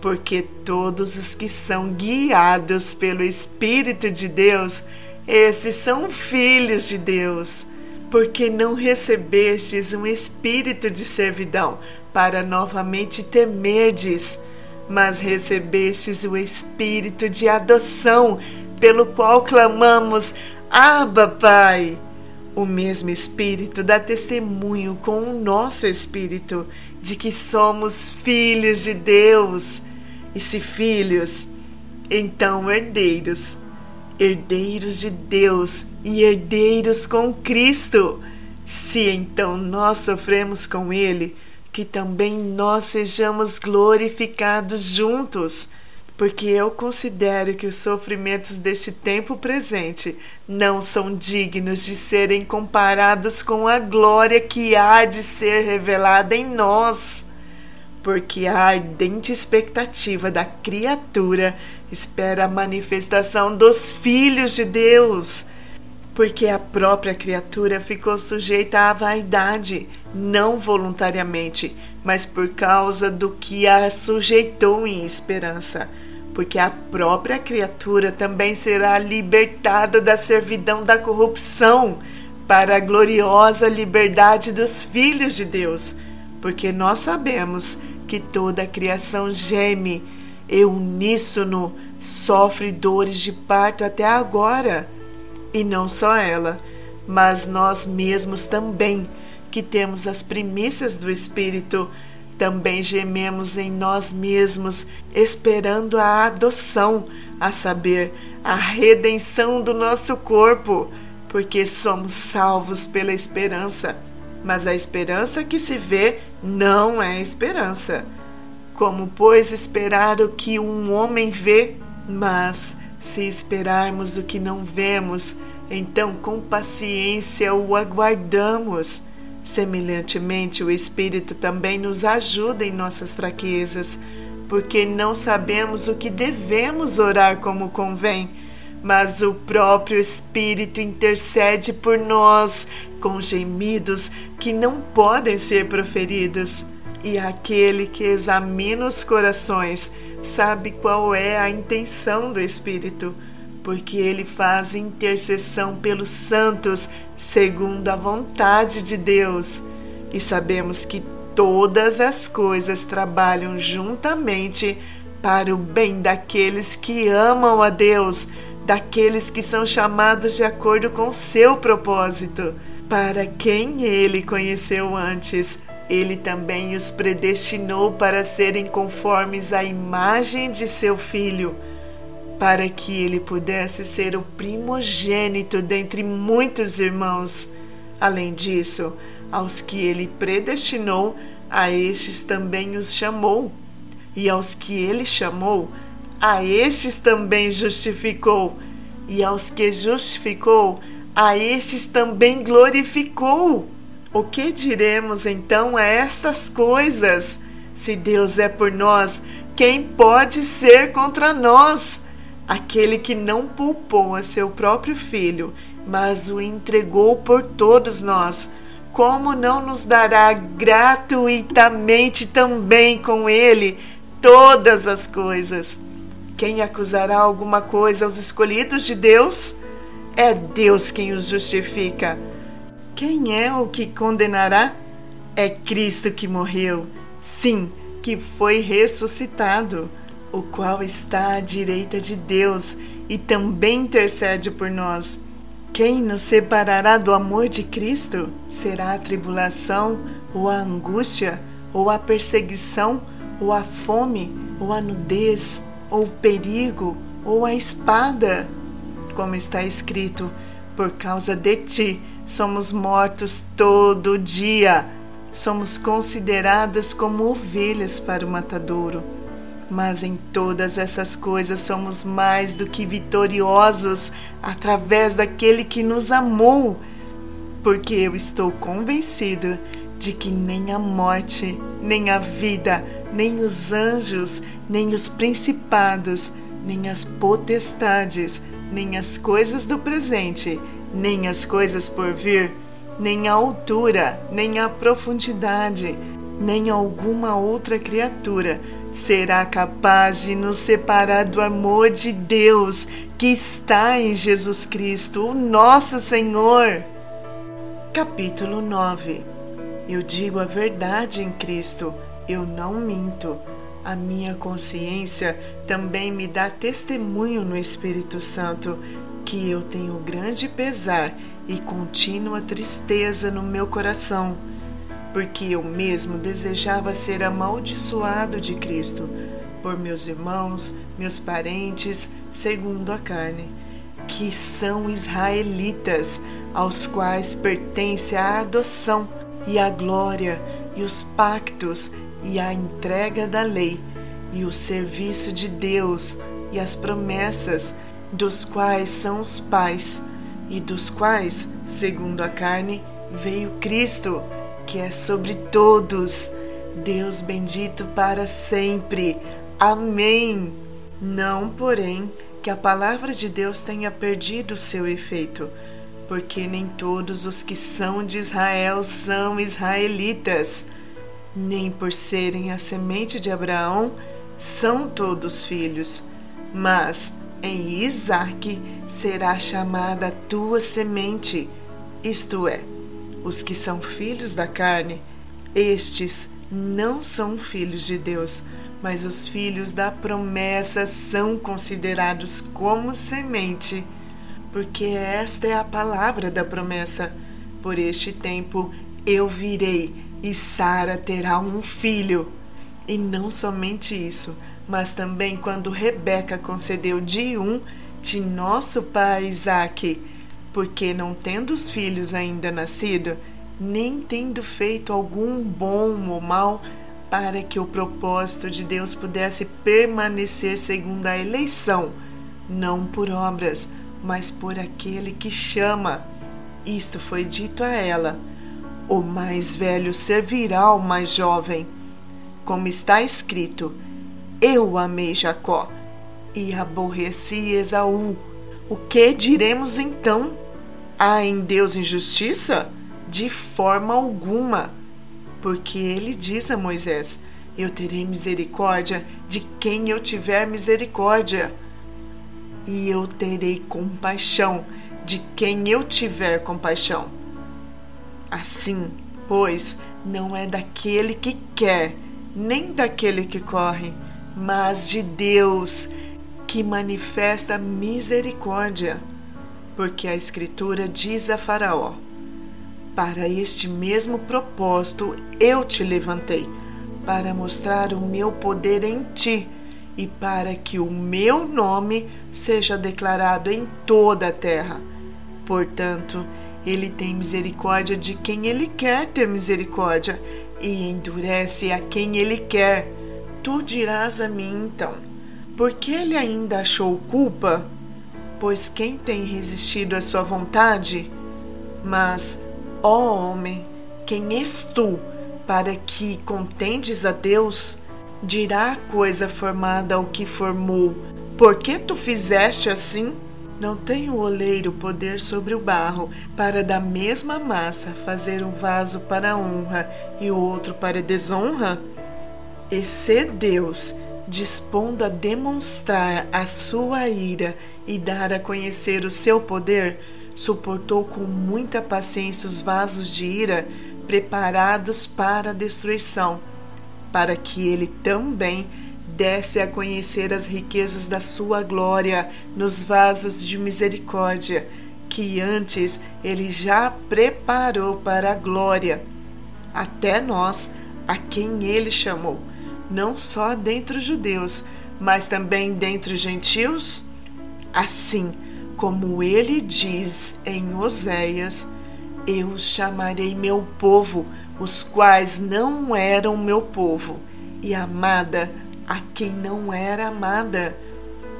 Porque todos os que são guiados pelo Espírito de Deus, esses são filhos de Deus porque não recebestes um espírito de servidão para novamente temerdes, mas recebestes o espírito de adoção, pelo qual clamamos: Abba, Pai. O mesmo Espírito dá testemunho com o nosso espírito de que somos filhos de Deus. E se filhos, então herdeiros herdeiros de Deus e herdeiros com Cristo. Se então nós sofremos com Ele, que também nós sejamos glorificados juntos. Porque eu considero que os sofrimentos deste tempo presente não são dignos de serem comparados com a glória que há de ser revelada em nós porque a ardente expectativa da criatura espera a manifestação dos filhos de Deus. Porque a própria criatura ficou sujeita à vaidade, não voluntariamente, mas por causa do que a sujeitou em esperança. Porque a própria criatura também será libertada da servidão da corrupção para a gloriosa liberdade dos filhos de Deus. Porque nós sabemos que toda a criação geme e uníssono sofre dores de parto até agora. E não só ela, mas nós mesmos também, que temos as primícias do Espírito, também gememos em nós mesmos, esperando a adoção, a saber, a redenção do nosso corpo, porque somos salvos pela esperança mas a esperança que se vê não é esperança. Como, pois, esperar o que um homem vê? Mas, se esperarmos o que não vemos, então com paciência o aguardamos. Semelhantemente, o Espírito também nos ajuda em nossas fraquezas, porque não sabemos o que devemos orar como convém mas o próprio Espírito intercede por nós com gemidos que não podem ser proferidos. E aquele que examina os corações sabe qual é a intenção do Espírito, porque ele faz intercessão pelos santos segundo a vontade de Deus. E sabemos que todas as coisas trabalham juntamente para o bem daqueles que amam a Deus daqueles que são chamados de acordo com seu propósito. Para quem ele conheceu antes, ele também os predestinou para serem conformes à imagem de seu filho, para que ele pudesse ser o primogênito dentre muitos irmãos. Além disso, aos que ele predestinou, a estes também os chamou. E aos que ele chamou, a estes também justificou, e aos que justificou, a estes também glorificou. O que diremos então a estas coisas? Se Deus é por nós, quem pode ser contra nós? Aquele que não poupou a seu próprio filho, mas o entregou por todos nós, como não nos dará gratuitamente também com ele todas as coisas? Quem acusará alguma coisa aos escolhidos de Deus? É Deus quem os justifica. Quem é o que condenará? É Cristo que morreu, sim, que foi ressuscitado, o qual está à direita de Deus e também intercede por nós. Quem nos separará do amor de Cristo? Será a tribulação, ou a angústia, ou a perseguição, ou a fome, ou a nudez, ou perigo, ou a espada. Como está escrito, por causa de ti somos mortos todo dia, somos consideradas como ovelhas para o matadouro. Mas em todas essas coisas somos mais do que vitoriosos através daquele que nos amou, porque eu estou convencido de que nem a morte, nem a vida, nem os anjos, nem os principados, nem as potestades, nem as coisas do presente, nem as coisas por vir, nem a altura, nem a profundidade, nem alguma outra criatura será capaz de nos separar do amor de Deus que está em Jesus Cristo, o nosso Senhor. Capítulo 9 Eu digo a verdade em Cristo, eu não minto. A minha consciência também me dá testemunho no Espírito Santo que eu tenho grande pesar e contínua tristeza no meu coração porque eu mesmo desejava ser amaldiçoado de Cristo por meus irmãos, meus parentes, segundo a carne, que são israelitas, aos quais pertence a adoção e a glória e os pactos e a entrega da lei e o serviço de Deus e as promessas, dos quais são os pais, e dos quais, segundo a carne, veio Cristo que é sobre todos. Deus bendito para sempre. Amém. Não, porém, que a palavra de Deus tenha perdido seu efeito, porque nem todos os que são de Israel são israelitas, nem por serem a semente de Abraão são todos filhos, mas em Isaque será chamada tua semente, isto é, os que são filhos da carne, estes não são filhos de Deus, mas os filhos da promessa são considerados como semente, porque esta é a palavra da promessa. Por este tempo eu virei e Sara terá um filho. E não somente isso, mas também quando Rebeca concedeu de um de nosso pai Isaque porque não tendo os filhos ainda nascido, nem tendo feito algum bom ou mal, para que o propósito de Deus pudesse permanecer segundo a eleição, não por obras, mas por aquele que chama. Isto foi dito a ela: o mais velho servirá ao mais jovem. Como está escrito: Eu amei Jacó e aborreci Esaú. O que diremos então? Há em Deus injustiça? De forma alguma. Porque ele diz a Moisés: Eu terei misericórdia de quem eu tiver misericórdia, e eu terei compaixão de quem eu tiver compaixão. Assim, pois, não é daquele que quer, nem daquele que corre, mas de Deus que manifesta misericórdia porque a Escritura diz a Faraó: Para este mesmo propósito eu te levantei, para mostrar o meu poder em ti e para que o meu nome seja declarado em toda a terra. Portanto, ele tem misericórdia de quem ele quer ter misericórdia e endurece a quem ele quer. Tu dirás a mim então: por que ele ainda achou culpa? pois quem tem resistido à sua vontade? Mas, ó homem, quem és tu para que contendes a Deus? Dirá a coisa formada ao que formou: Por que tu fizeste assim? Não tem o oleiro poder sobre o barro, para da mesma massa fazer um vaso para honra e outro para desonra? E se Deus, dispondo a demonstrar a sua ira e dar a conhecer o seu poder, suportou com muita paciência os vasos de ira preparados para a destruição, para que ele também desse a conhecer as riquezas da sua glória nos vasos de misericórdia, que antes ele já preparou para a glória, até nós, a quem ele chamou não só dentre os judeus, mas também dentre os gentios? Assim como ele diz em Oséias: Eu chamarei meu povo, os quais não eram meu povo, e amada a quem não era amada.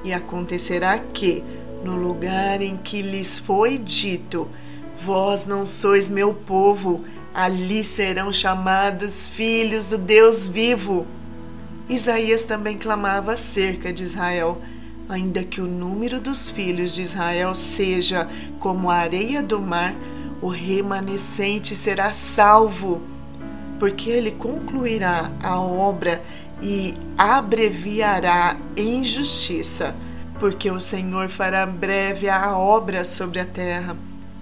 E acontecerá que, no lugar em que lhes foi dito: Vós não sois meu povo, ali serão chamados filhos do Deus vivo. Isaías também clamava acerca de Israel. Ainda que o número dos filhos de Israel seja como a areia do mar, o remanescente será salvo, porque ele concluirá a obra e abreviará em justiça, porque o Senhor fará breve a obra sobre a terra.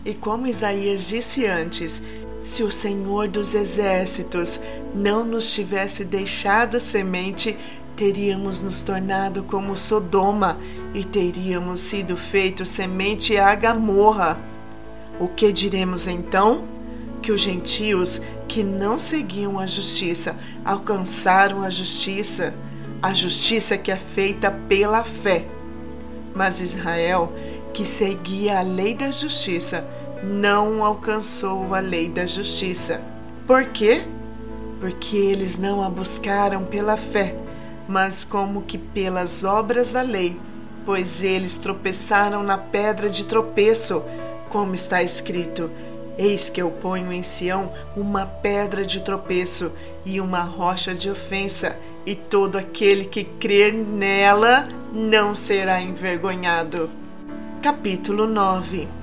E como Isaías disse antes, se o Senhor dos Exércitos não nos tivesse deixado semente, teríamos nos tornado como Sodoma e teríamos sido feitos semente a Gamorra. O que diremos então? Que os gentios que não seguiam a justiça alcançaram a justiça, a justiça que é feita pela fé. Mas Israel, que seguia a lei da justiça, não alcançou a lei da justiça. Por quê? Porque eles não a buscaram pela fé, mas como que pelas obras da lei, pois eles tropeçaram na pedra de tropeço, como está escrito: Eis que eu ponho em Sião uma pedra de tropeço e uma rocha de ofensa, e todo aquele que crer nela não será envergonhado. Capítulo 9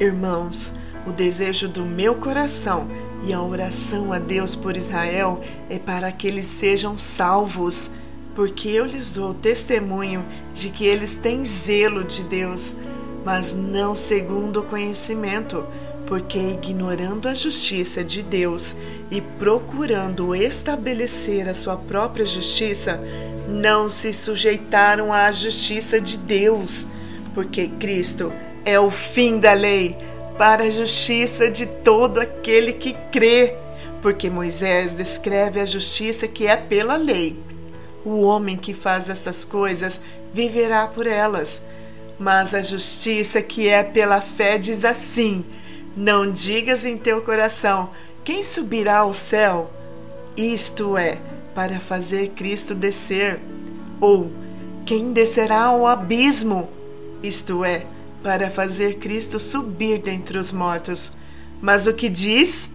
Irmãos, o desejo do meu coração e a oração a Deus por Israel é para que eles sejam salvos, porque eu lhes dou testemunho de que eles têm zelo de Deus, mas não segundo o conhecimento, porque ignorando a justiça de Deus e procurando estabelecer a sua própria justiça, não se sujeitaram à justiça de Deus, porque Cristo é o fim da lei para a justiça de todo aquele que crê, porque Moisés descreve a justiça que é pela lei. O homem que faz estas coisas viverá por elas. Mas a justiça que é pela fé diz assim: Não digas em teu coração: Quem subirá ao céu? Isto é, para fazer Cristo descer. Ou quem descerá ao abismo? Isto é, para fazer Cristo subir dentre os mortos. Mas o que diz?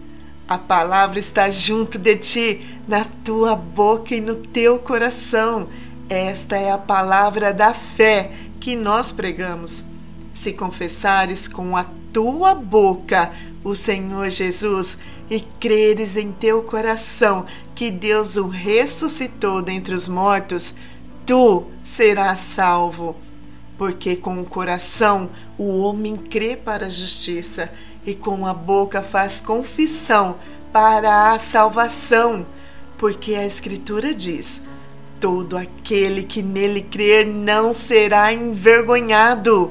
A palavra está junto de ti, na tua boca e no teu coração. Esta é a palavra da fé que nós pregamos. Se confessares com a tua boca o Senhor Jesus e creres em teu coração que Deus o ressuscitou dentre os mortos, tu serás salvo porque com o coração o homem crê para a justiça e com a boca faz confissão para a salvação, porque a Escritura diz: todo aquele que nele crer não será envergonhado,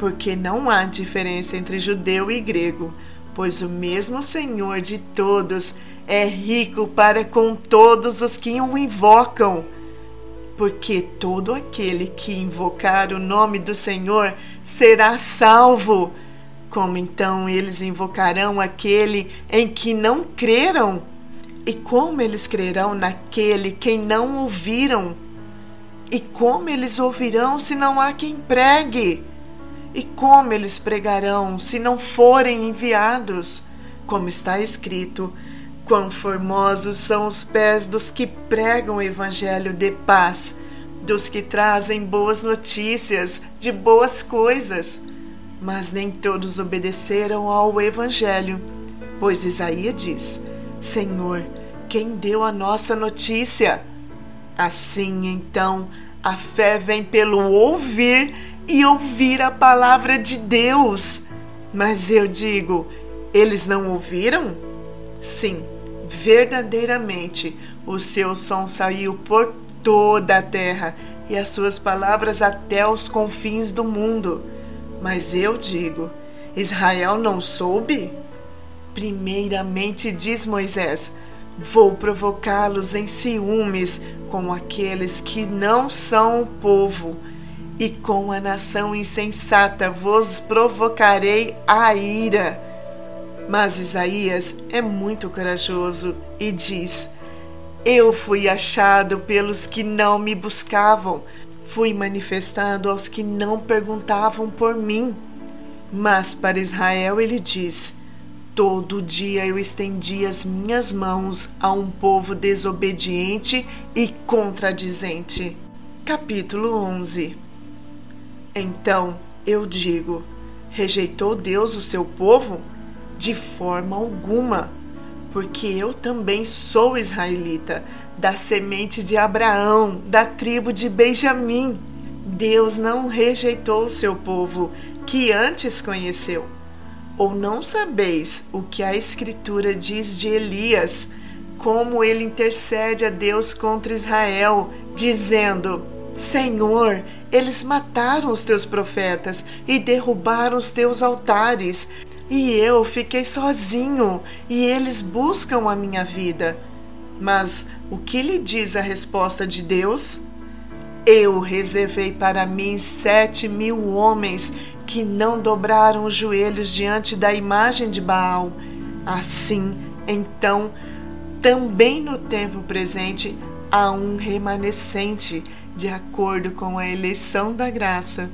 porque não há diferença entre judeu e grego, pois o mesmo Senhor de todos é rico para com todos os que o invocam porque todo aquele que invocar o nome do Senhor será salvo. Como então eles invocarão aquele em que não creram? E como eles crerão naquele quem não ouviram? E como eles ouvirão se não há quem pregue? E como eles pregarão se não forem enviados? Como está escrito: Quão formosos são os pés dos que pregam o evangelho de paz, dos que trazem boas notícias de boas coisas. Mas nem todos obedeceram ao evangelho, pois Isaías diz: Senhor, quem deu a nossa notícia? Assim, então, a fé vem pelo ouvir e ouvir a palavra de Deus. Mas eu digo, eles não ouviram? Sim, verdadeiramente o seu som saiu por toda a terra e as suas palavras até os confins do mundo. Mas eu digo: Israel não soube? Primeiramente diz Moisés: Vou provocá-los em ciúmes com aqueles que não são o povo, e com a nação insensata vos provocarei a ira. Mas Isaías é muito corajoso e diz: Eu fui achado pelos que não me buscavam, fui manifestado aos que não perguntavam por mim. Mas para Israel ele diz: Todo dia eu estendi as minhas mãos a um povo desobediente e contradizente. Capítulo 11 Então eu digo: rejeitou Deus o seu povo? De forma alguma, porque eu também sou israelita, da semente de Abraão, da tribo de Benjamim. Deus não rejeitou o seu povo, que antes conheceu. Ou não sabeis o que a Escritura diz de Elias, como ele intercede a Deus contra Israel, dizendo: Senhor, eles mataram os teus profetas e derrubaram os teus altares, e eu fiquei sozinho, e eles buscam a minha vida. Mas o que lhe diz a resposta de Deus? Eu reservei para mim sete mil homens que não dobraram os joelhos diante da imagem de Baal. Assim, então, também no tempo presente há um remanescente, de acordo com a eleição da graça.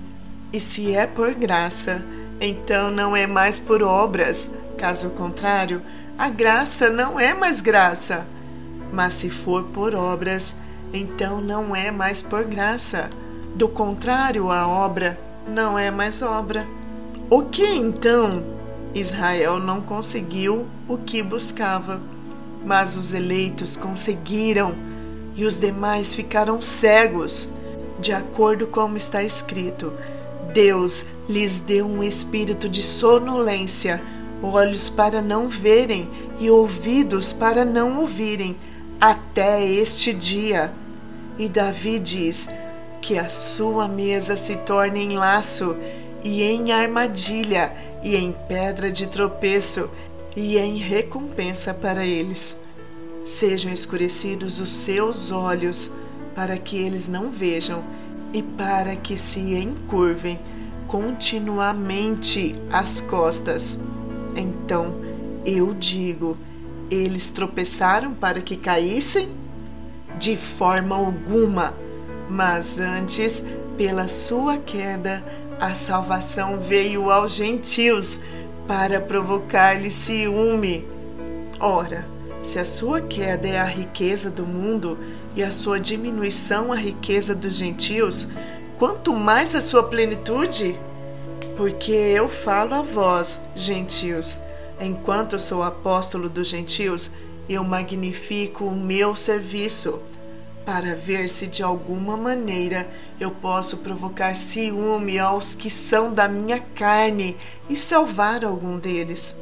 E se é por graça, então não é mais por obras. Caso contrário, a graça não é mais graça. Mas se for por obras, então não é mais por graça. Do contrário, a obra não é mais obra. O que então? Israel não conseguiu o que buscava, mas os eleitos conseguiram e os demais ficaram cegos. De acordo com como está escrito, Deus lhes deu um espírito de sonolência, olhos para não verem e ouvidos para não ouvirem, até este dia. E Davi diz que a sua mesa se torne em laço e em armadilha e em pedra de tropeço e em recompensa para eles. Sejam escurecidos os seus olhos para que eles não vejam e para que se encurvem continuamente as costas. Então eu digo: eles tropeçaram para que caíssem? De forma alguma, mas antes, pela sua queda, a salvação veio aos gentios para provocar-lhe ciúme. Ora, se a sua queda é a riqueza do mundo e a sua diminuição a riqueza dos gentios, quanto mais a sua plenitude? Porque eu falo a vós, gentios, enquanto sou apóstolo dos gentios, eu magnifico o meu serviço, para ver se de alguma maneira eu posso provocar ciúme aos que são da minha carne e salvar algum deles.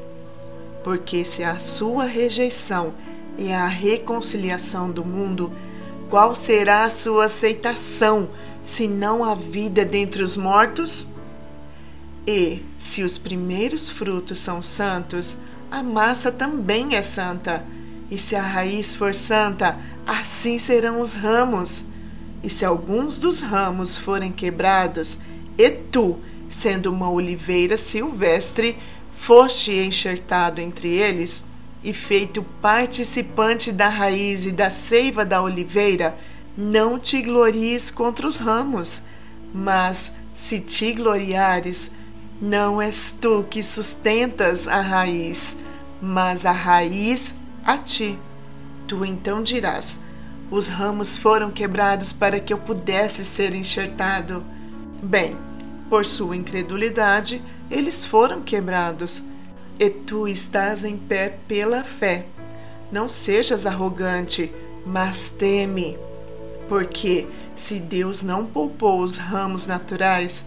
Porque se a sua rejeição é a reconciliação do mundo, qual será a sua aceitação, se não a vida dentre os mortos? E, se os primeiros frutos são santos, a massa também é santa. E se a raiz for santa, assim serão os ramos. E se alguns dos ramos forem quebrados, e tu, sendo uma oliveira silvestre, foste enxertado entre eles, e feito participante da raiz e da seiva da oliveira, não te glories contra os ramos, mas se te gloriares, não és tu que sustentas a raiz, mas a raiz a ti. Tu então dirás: Os ramos foram quebrados para que eu pudesse ser enxertado. Bem, por sua incredulidade, eles foram quebrados e tu estás em pé pela fé. Não sejas arrogante, mas teme. Porque se Deus não poupou os ramos naturais,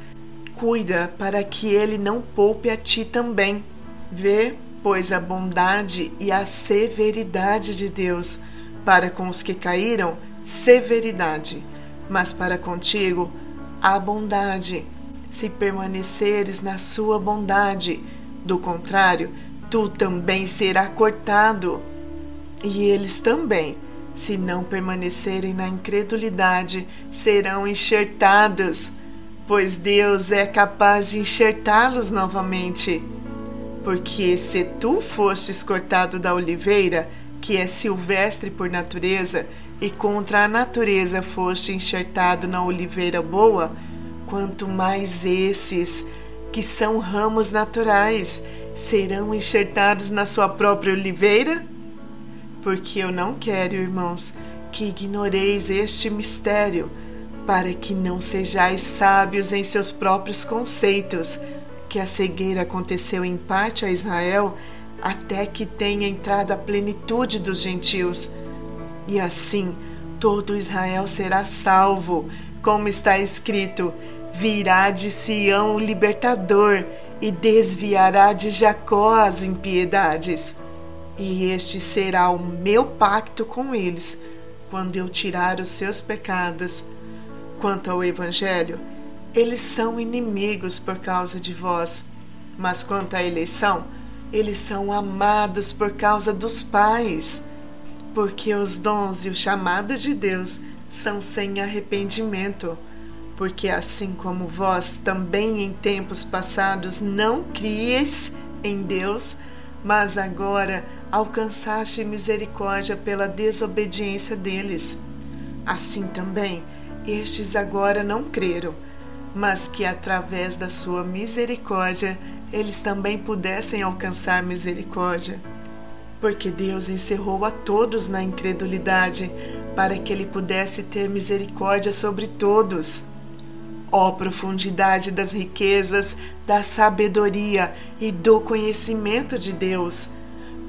cuida para que ele não poupe a ti também. Vê, pois, a bondade e a severidade de Deus. Para com os que caíram, severidade, mas para contigo, a bondade. Se permaneceres na sua bondade, do contrário, tu também será cortado. E eles também, se não permanecerem na incredulidade, serão enxertados, pois Deus é capaz de enxertá-los novamente. Porque se tu fostes cortado da oliveira, que é silvestre por natureza, e contra a natureza foste enxertado na oliveira boa, quanto mais esses que são ramos naturais serão enxertados na sua própria oliveira? Porque eu não quero, irmãos, que ignoreis este mistério, para que não sejais sábios em seus próprios conceitos, que a cegueira aconteceu em parte a Israel, até que tenha entrado a plenitude dos gentios. E assim todo Israel será salvo, como está escrito: virá de Sião o libertador e desviará de Jacó as impiedades. E este será o meu pacto com eles, quando eu tirar os seus pecados. Quanto ao Evangelho, eles são inimigos por causa de vós, mas quanto à eleição, eles são amados por causa dos pais, porque os dons e o chamado de Deus são sem arrependimento porque assim como vós também em tempos passados não cries em Deus, mas agora alcançaste misericórdia pela desobediência deles. Assim também estes agora não creram, mas que através da sua misericórdia eles também pudessem alcançar misericórdia. Porque Deus encerrou a todos na incredulidade, para que ele pudesse ter misericórdia sobre todos Ó profundidade das riquezas, da sabedoria e do conhecimento de Deus!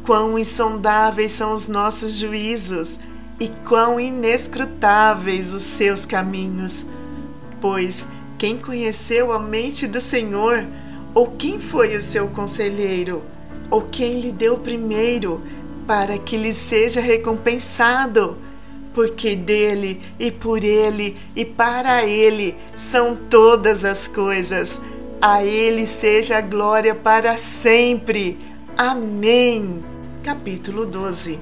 Quão insondáveis são os nossos juízos e quão inescrutáveis os seus caminhos! Pois quem conheceu a mente do Senhor? Ou quem foi o seu conselheiro? Ou quem lhe deu primeiro, para que lhe seja recompensado? Porque dele e por ele e para ele são todas as coisas. A ele seja a glória para sempre. Amém. Capítulo 12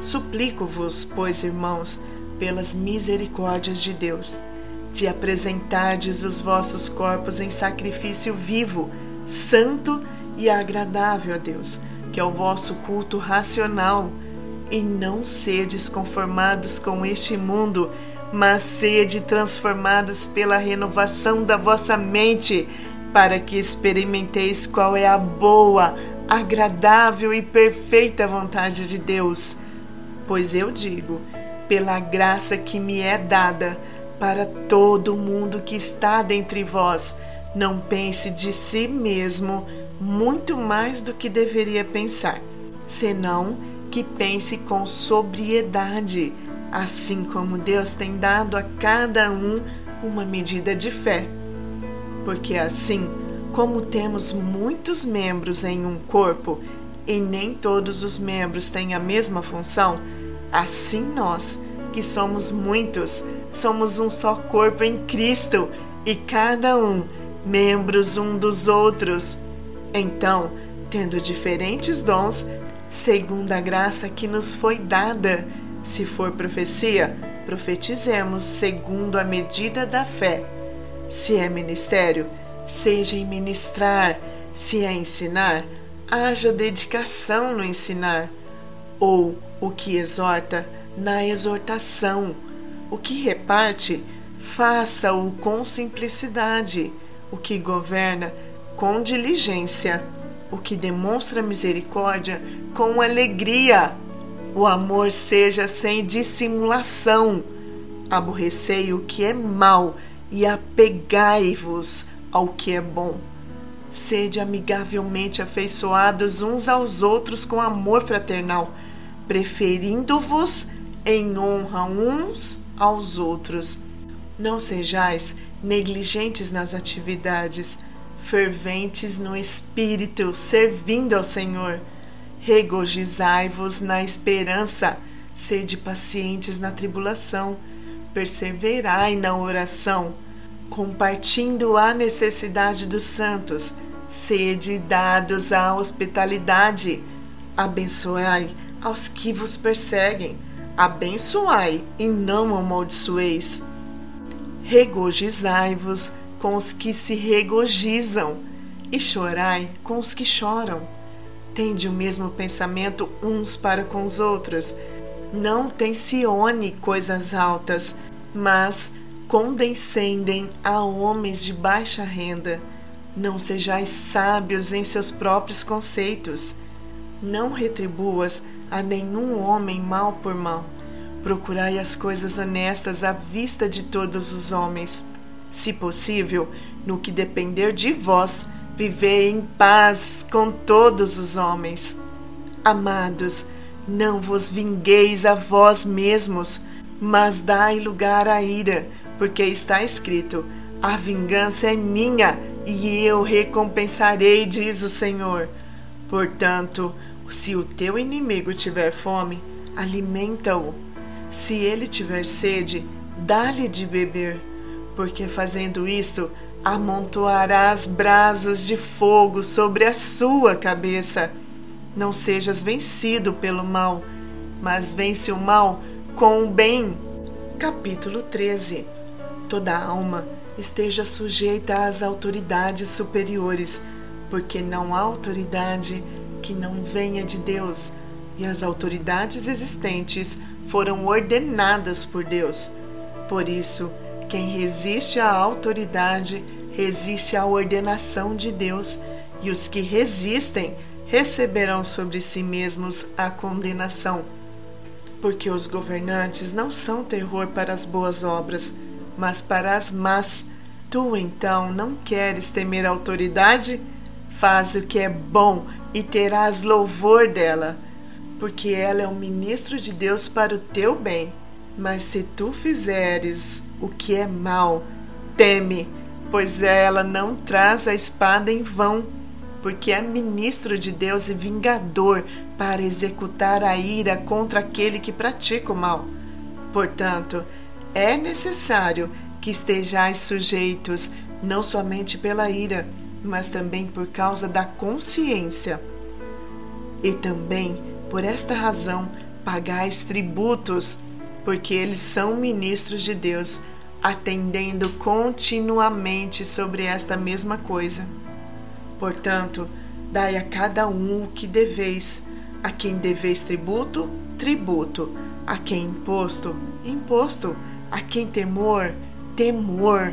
Suplico-vos, pois, irmãos, pelas misericórdias de Deus, de apresentardes os vossos corpos em sacrifício vivo, santo e agradável a Deus, que é o vosso culto racional e não sedes conformados com este mundo, mas sede transformados pela renovação da vossa mente, para que experimenteis qual é a boa, agradável e perfeita vontade de Deus. Pois eu digo, pela graça que me é dada, para todo mundo que está dentre vós, não pense de si mesmo muito mais do que deveria pensar, senão que pense com sobriedade, assim como Deus tem dado a cada um uma medida de fé. Porque assim, como temos muitos membros em um corpo e nem todos os membros têm a mesma função, assim nós, que somos muitos, somos um só corpo em Cristo e cada um membros um dos outros. Então, tendo diferentes dons, segundo a graça que nos foi dada. Se for profecia, profetizemos segundo a medida da fé. Se é ministério, seja em ministrar. Se é ensinar, haja dedicação no ensinar. Ou o que exorta, na exortação. O que reparte, faça-o com simplicidade. O que governa, com diligência o que demonstra misericórdia com alegria. O amor seja sem dissimulação. Aborrecei o que é mal e apegai-vos ao que é bom. Sede amigavelmente afeiçoados uns aos outros com amor fraternal, preferindo-vos em honra uns aos outros. Não sejais negligentes nas atividades ferventes no espírito, servindo ao Senhor. Regozijai-vos na esperança, sede pacientes na tribulação, perseverai na oração, compartindo a necessidade dos santos, sede dados à hospitalidade, abençoai aos que vos perseguem, abençoai e não amaldiçoeis. Regozijai-vos com os que se regozijam, e chorai com os que choram. Tende o mesmo pensamento uns para com os outros. Não tensione coisas altas, mas condescendem a homens de baixa renda. Não sejais sábios em seus próprios conceitos. Não retribuas a nenhum homem mal por mal. Procurai as coisas honestas à vista de todos os homens. Se possível, no que depender de vós, vivei em paz com todos os homens. Amados, não vos vingueis a vós mesmos, mas dai lugar à ira, porque está escrito: A vingança é minha, e eu recompensarei, diz o Senhor. Portanto, se o teu inimigo tiver fome, alimenta-o. Se ele tiver sede, dá-lhe de beber, porque fazendo isto, amontoarás brasas de fogo sobre a sua cabeça. Não sejas vencido pelo mal, mas vence o mal com o bem. Capítulo 13 Toda alma esteja sujeita às autoridades superiores, porque não há autoridade que não venha de Deus, e as autoridades existentes foram ordenadas por Deus. Por isso, quem resiste à autoridade resiste à ordenação de Deus, e os que resistem receberão sobre si mesmos a condenação. Porque os governantes não são terror para as boas obras, mas para as más. Tu então não queres temer a autoridade? Faz o que é bom e terás louvor dela, porque ela é o ministro de Deus para o teu bem. Mas se tu fizeres o que é mal, teme, pois ela não traz a espada em vão porque é ministro de Deus e vingador para executar a ira contra aquele que pratica o mal. Portanto, é necessário que estejais sujeitos não somente pela ira, mas também por causa da consciência. E também, por esta razão, pagais tributos, porque eles são ministros de Deus, atendendo continuamente sobre esta mesma coisa. Portanto, dai a cada um o que deveis. A quem deveis tributo, tributo. A quem imposto, imposto. A quem temor, temor.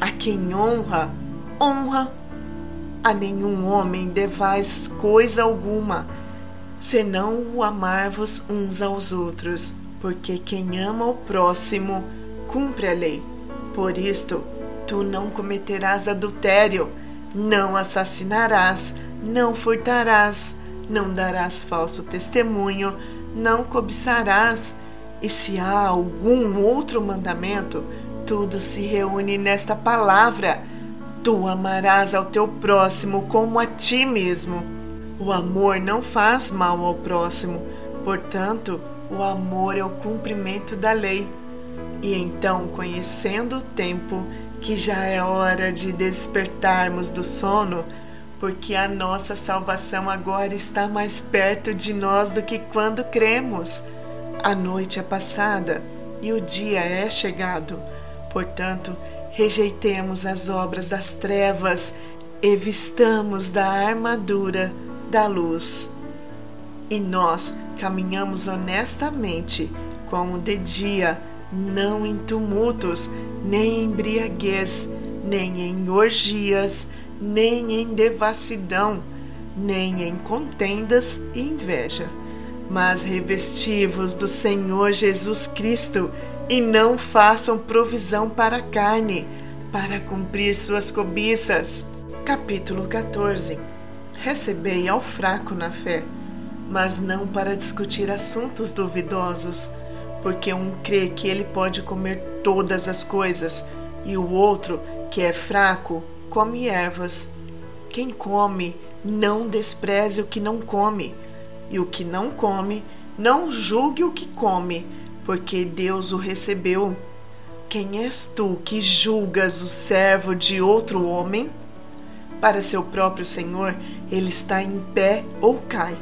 A quem honra, honra. A nenhum homem devais coisa alguma, senão o amar-vos uns aos outros, porque quem ama o próximo cumpre a lei. Por isto, tu não cometerás adultério não assassinarás, não furtarás, não darás falso testemunho, não cobiçarás. E se há algum outro mandamento, tudo se reúne nesta palavra: Tu amarás ao teu próximo como a ti mesmo. O amor não faz mal ao próximo, portanto, o amor é o cumprimento da lei. E então, conhecendo o tempo, que já é hora de despertarmos do sono, porque a nossa salvação agora está mais perto de nós do que quando cremos. A noite é passada e o dia é chegado. Portanto, rejeitemos as obras das trevas e vistamos da armadura da luz. E nós caminhamos honestamente, como de dia, não em tumultos, nem em embriaguez, nem em orgias, nem em devassidão, nem em contendas e inveja. Mas revestivos do Senhor Jesus Cristo e não façam provisão para a carne, para cumprir suas cobiças. Capítulo 14 Recebei ao fraco na fé, mas não para discutir assuntos duvidosos porque um crê que ele pode comer todas as coisas, e o outro, que é fraco, come ervas. Quem come, não despreze o que não come, e o que não come, não julgue o que come, porque Deus o recebeu. Quem és tu que julgas o servo de outro homem? Para seu próprio Senhor, ele está em pé ou cai,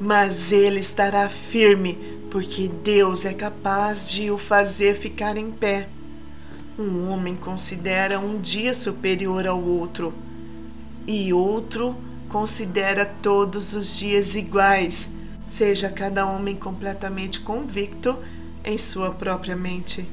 mas ele estará firme porque Deus é capaz de o fazer ficar em pé. Um homem considera um dia superior ao outro, e outro considera todos os dias iguais. Seja cada homem completamente convicto em sua própria mente.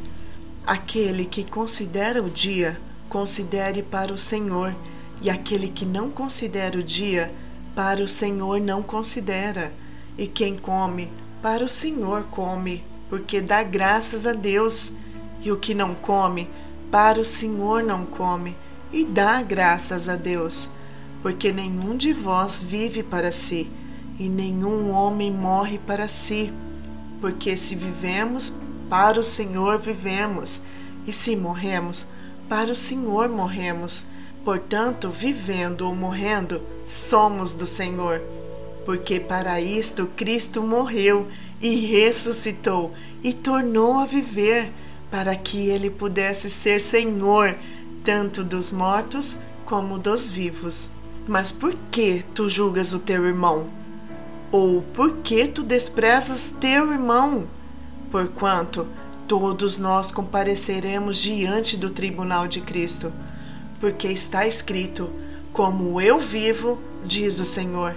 Aquele que considera o dia, considere para o Senhor, E aquele que não considera o dia, para o Senhor não considera. E quem come, para o Senhor come, porque dá graças a Deus. E o que não come, para o Senhor não come, e dá graças a Deus. Porque nenhum de vós vive para si, e nenhum homem morre para si. Porque se vivemos, para o Senhor vivemos, e se morremos, para o Senhor morremos. Portanto, vivendo ou morrendo, somos do Senhor. Porque para isto Cristo morreu e ressuscitou e tornou a viver, para que ele pudesse ser Senhor tanto dos mortos como dos vivos. Mas por que tu julgas o teu irmão? Ou por que tu desprezas teu irmão? Porquanto todos nós compareceremos diante do tribunal de Cristo porque está escrito: Como eu vivo, diz o Senhor,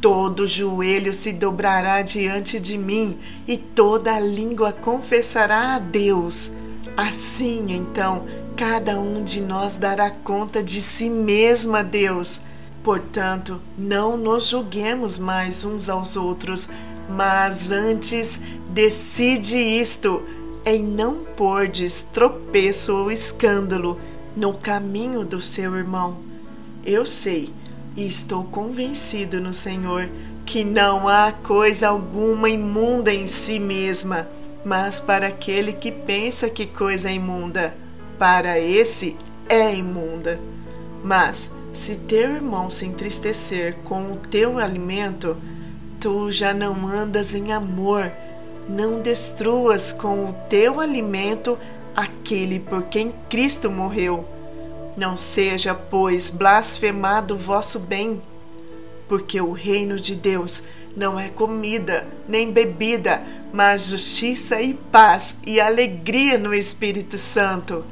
todo joelho se dobrará diante de mim e toda língua confessará a Deus. Assim, então, cada um de nós dará conta de si mesmo a Deus. Portanto, não nos julguemos mais uns aos outros, mas antes decide isto, em não pordes tropeço ou escândalo no caminho do seu irmão. Eu sei e estou convencido no Senhor que não há coisa alguma imunda em si mesma, mas para aquele que pensa que coisa é imunda, para esse é imunda. Mas se teu irmão se entristecer com o teu alimento, tu já não andas em amor. Não destruas com o teu alimento aquele por quem Cristo morreu. Não seja, pois, blasfemado o vosso bem, porque o reino de Deus não é comida nem bebida, mas justiça e paz e alegria no Espírito Santo.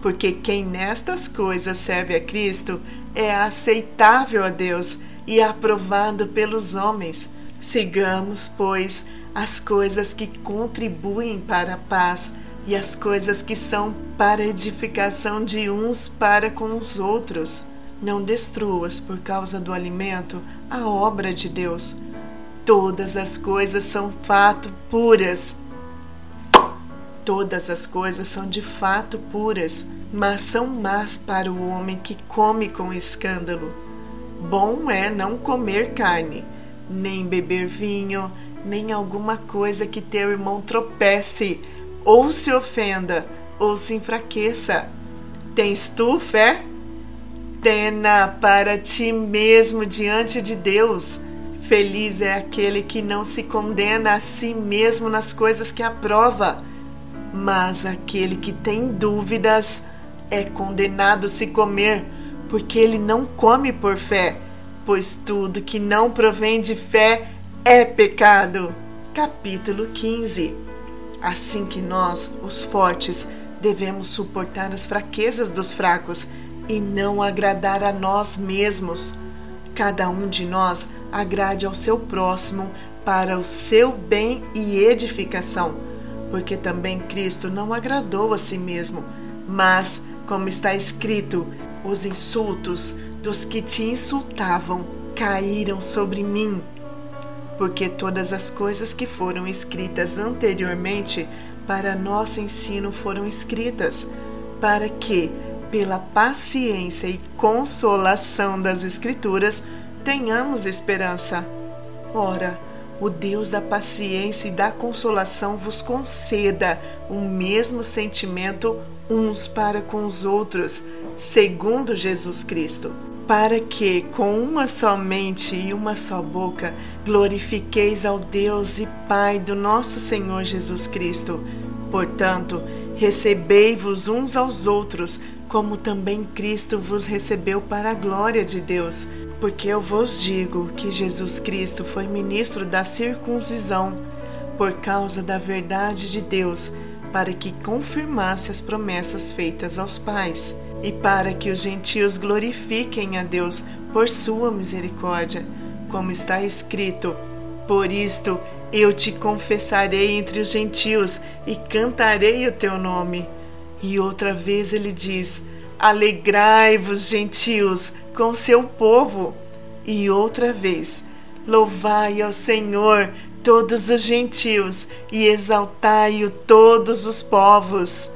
Porque quem nestas coisas serve a Cristo é aceitável a Deus e aprovado pelos homens. Sigamos, pois, as coisas que contribuem para a paz e as coisas que são para edificação de uns para com os outros. Não destruas por causa do alimento a obra de Deus. Todas as coisas são fato puras. Todas as coisas são de fato puras, mas são más para o homem que come com escândalo. Bom é não comer carne, nem beber vinho, nem alguma coisa que teu irmão tropece ou se ofenda, ou se enfraqueça. Tens tu fé? Tena para ti mesmo diante de Deus. Feliz é aquele que não se condena a si mesmo nas coisas que aprova, mas aquele que tem dúvidas é condenado se comer, porque ele não come por fé, pois tudo que não provém de fé é pecado. Capítulo 15 Assim que nós, os fortes, devemos suportar as fraquezas dos fracos e não agradar a nós mesmos. Cada um de nós agrade ao seu próximo para o seu bem e edificação, porque também Cristo não agradou a si mesmo, mas, como está escrito, os insultos dos que te insultavam caíram sobre mim porque todas as coisas que foram escritas anteriormente para nosso ensino foram escritas, para que, pela paciência e consolação das Escrituras, tenhamos esperança. Ora, o Deus da paciência e da consolação vos conceda o mesmo sentimento uns para com os outros, segundo Jesus Cristo para que, com uma só mente e uma só boca, glorifiqueis ao Deus e Pai do nosso Senhor Jesus Cristo. Portanto, recebei-vos uns aos outros, como também Cristo vos recebeu para a glória de Deus. Porque eu vos digo que Jesus Cristo foi ministro da circuncisão, por causa da verdade de Deus, para que confirmasse as promessas feitas aos pais e para que os gentios glorifiquem a Deus por sua misericórdia, como está escrito: Por isto eu te confessarei entre os gentios e cantarei o teu nome. E outra vez ele diz: Alegrai-vos, gentios, com seu povo. E outra vez, louvai ao Senhor todos os gentios e exaltai-o todos os povos.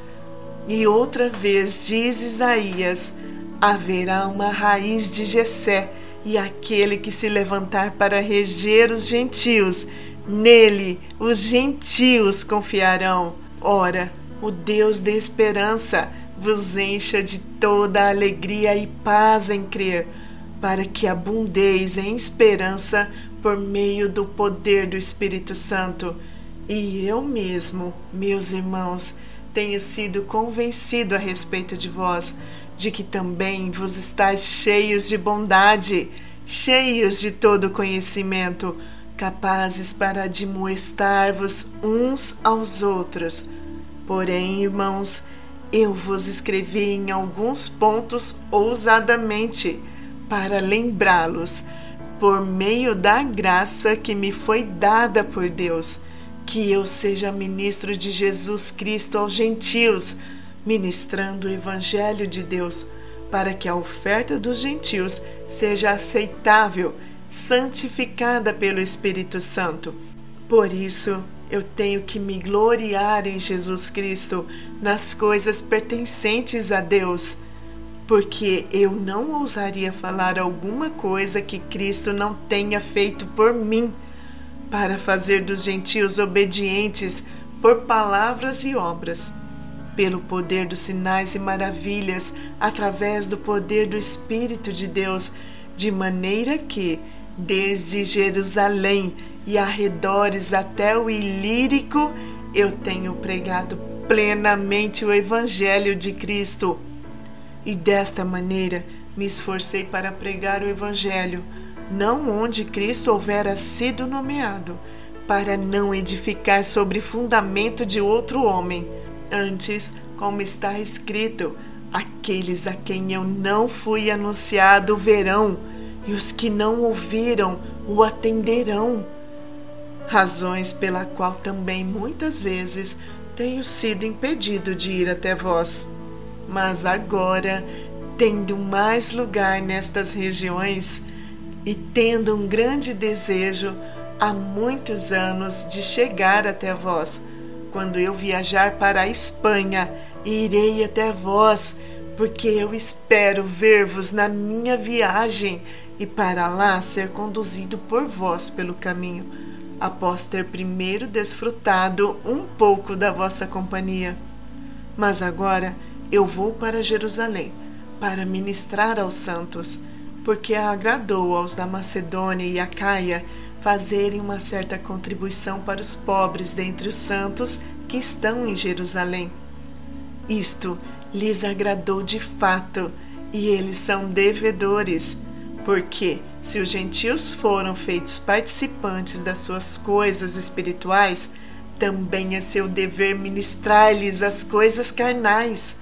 E outra vez diz Isaías: haverá uma raiz de Jessé, e aquele que se levantar para reger os gentios, nele os gentios confiarão. Ora, o Deus da esperança vos encha de toda alegria e paz em crer, para que abundeis em esperança por meio do poder do Espírito Santo. E eu mesmo, meus irmãos, tenho sido convencido a respeito de vós, de que também vos estáis cheios de bondade, cheios de todo conhecimento, capazes para admoestar-vos uns aos outros. Porém, irmãos, eu vos escrevi em alguns pontos ousadamente, para lembrá-los, por meio da graça que me foi dada por Deus, que eu seja ministro de Jesus Cristo aos gentios, ministrando o Evangelho de Deus, para que a oferta dos gentios seja aceitável, santificada pelo Espírito Santo. Por isso, eu tenho que me gloriar em Jesus Cristo, nas coisas pertencentes a Deus, porque eu não ousaria falar alguma coisa que Cristo não tenha feito por mim, para fazer dos gentios obedientes por palavras e obras, pelo poder dos sinais e maravilhas, através do poder do Espírito de Deus, de maneira que, desde Jerusalém, e arredores até o Ilírico, eu tenho pregado plenamente o Evangelho de Cristo. E desta maneira me esforcei para pregar o Evangelho, não onde Cristo houvera sido nomeado, para não edificar sobre fundamento de outro homem. Antes, como está escrito, aqueles a quem eu não fui anunciado verão, e os que não ouviram o atenderão razões pela qual também muitas vezes tenho sido impedido de ir até vós. Mas agora, tendo mais lugar nestas regiões e tendo um grande desejo há muitos anos de chegar até vós, quando eu viajar para a Espanha, irei até vós, porque eu espero ver-vos na minha viagem e para lá ser conduzido por vós pelo caminho após ter primeiro desfrutado um pouco da vossa companhia. Mas agora eu vou para Jerusalém para ministrar aos santos, porque agradou aos da Macedônia e Acaia fazerem uma certa contribuição para os pobres dentre os santos que estão em Jerusalém. Isto lhes agradou de fato, e eles são devedores, porque se os gentios foram feitos participantes das suas coisas espirituais, também é seu dever ministrar-lhes as coisas carnais.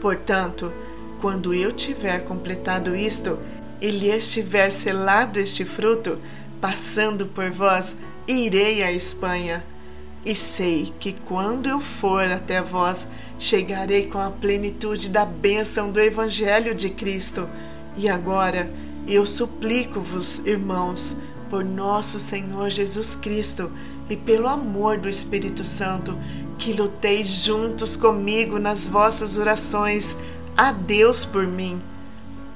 Portanto, quando eu tiver completado isto e lhes tiver selado este fruto, passando por vós, irei à Espanha. E sei que quando eu for até vós, chegarei com a plenitude da bênção do Evangelho de Cristo. E agora, eu suplico-vos, irmãos, por nosso Senhor Jesus Cristo e pelo amor do Espírito Santo, que luteis juntos comigo nas vossas orações a Deus por mim,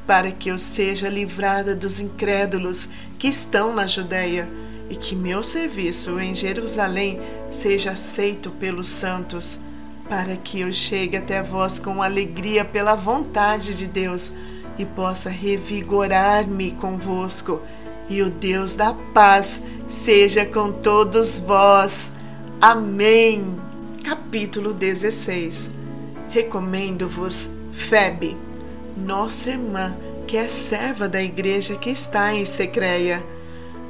para que eu seja livrada dos incrédulos que estão na Judéia e que meu serviço em Jerusalém seja aceito pelos santos, para que eu chegue até vós com alegria pela vontade de Deus e possa revigorar-me convosco. E o Deus da paz seja com todos vós. Amém. Capítulo 16 Recomendo-vos Febe, nossa irmã, que é serva da igreja que está em Secreia,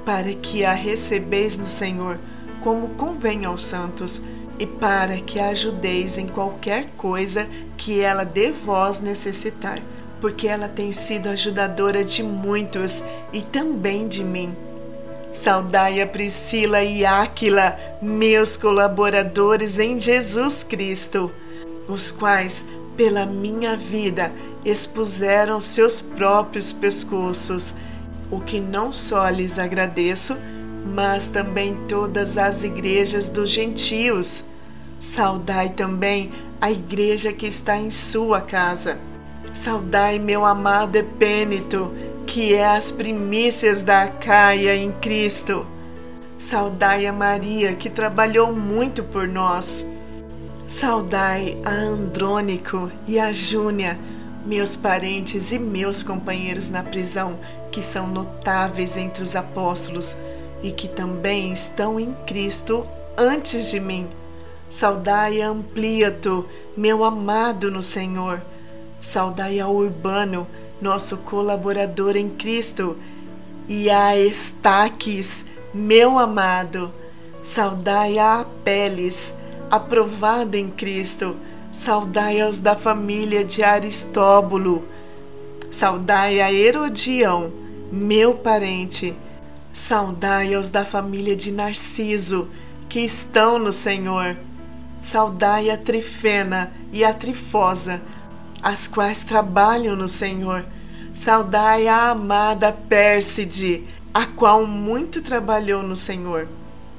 para que a recebeis no Senhor, como convém aos santos, e para que a ajudeis em qualquer coisa que ela de vós necessitar porque ela tem sido ajudadora de muitos e também de mim. Saudai a Priscila e Áquila, meus colaboradores em Jesus Cristo, os quais, pela minha vida expuseram seus próprios pescoços, o que não só lhes agradeço, mas também todas as igrejas dos gentios. Saudai também a igreja que está em sua casa. Saudai meu amado Epênito, que é as primícias da Acaia em Cristo. Saudai a Maria, que trabalhou muito por nós. Saudai a Andrônico e a Júnia, meus parentes e meus companheiros na prisão, que são notáveis entre os apóstolos e que também estão em Cristo antes de mim. Saudai a Ampliato, meu amado no Senhor. Saudai a Urbano, nosso colaborador em Cristo, e a Estaques, meu amado. Saudai a Apeles, aprovada em Cristo. Saudai aos da família de Aristóbulo. Saudai a Herodião, meu parente. Saudai aos da família de Narciso, que estão no Senhor. Saudai a Trifena e a Trifosa, as quais trabalham no Senhor. Saudai a amada Pérside, a qual muito trabalhou no Senhor.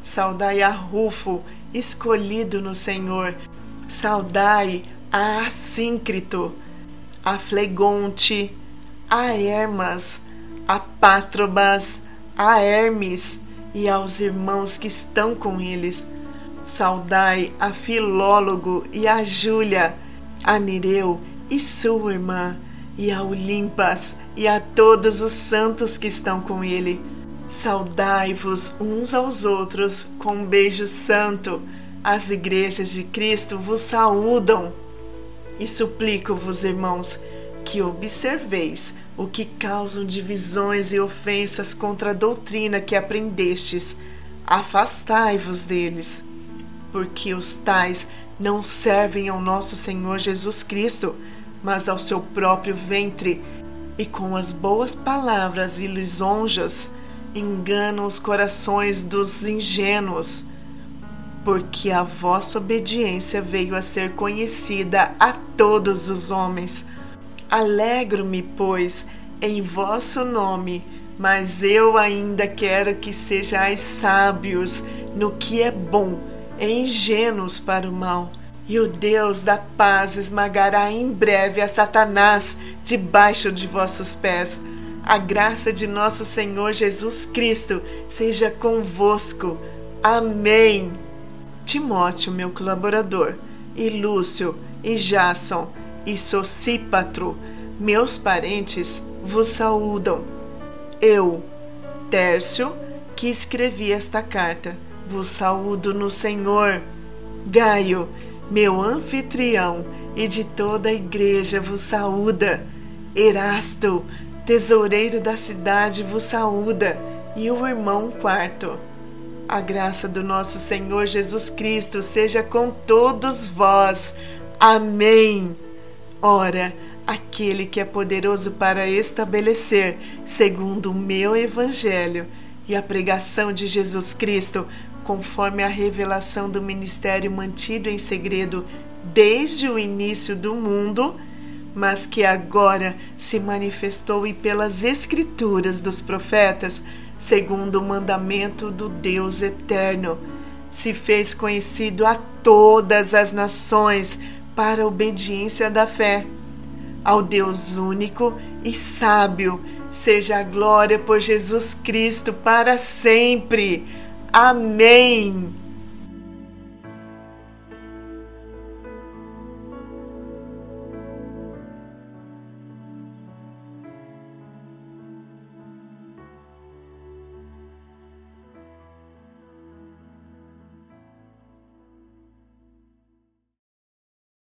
Saudai a Rufo, escolhido no Senhor. Saudai a Assíncrito, a Flegonte, a Hermas, a Pátrobas, a Hermes e aos irmãos que estão com eles. Saudai a Filólogo e a Júlia, a Nireu e sua irmã, e a Olimpas e a todos os santos que estão com ele. Saudai-vos uns aos outros com um beijo santo. As igrejas de Cristo vos saúdam. E suplico-vos, irmãos, que observeis o que causam divisões e ofensas contra a doutrina que aprendestes, afastai-vos deles, porque os tais não servem ao nosso Senhor Jesus Cristo, mas ao seu próprio ventre, e com as boas palavras e lisonjas enganam os corações dos ingênuos, porque a vossa obediência veio a ser conhecida a todos os homens Alegro-me, pois, em vosso nome, mas eu ainda quero que sejais sábios no que é bom e ingênuos para o mal. E o Deus da paz esmagará em breve a Satanás debaixo de vossos pés. A graça de nosso Senhor Jesus Cristo seja convosco. Amém. Timóteo, meu colaborador, e Lúcio, e Jason, e Socípatro, meus parentes, vos saúdam. Eu, Tércio, que escrevi esta carta, vos saúdo no Senhor. Gaio, meu anfitrião, e de toda a igreja vos saúda. Erasto, tesoureiro da cidade, vos saúda, e o irmão quarto. A graça do nosso Senhor Jesus Cristo seja com todos vós. Amém. Ora, aquele que é poderoso para estabelecer, segundo o meu evangelho e a pregação de Jesus Cristo, conforme a revelação do ministério mantido em segredo desde o início do mundo, mas que agora se manifestou e pelas escrituras dos profetas, segundo o mandamento do Deus eterno, se fez conhecido a todas as nações para a obediência da fé. Ao Deus único e sábio, seja a glória por Jesus Cristo para sempre. Amém.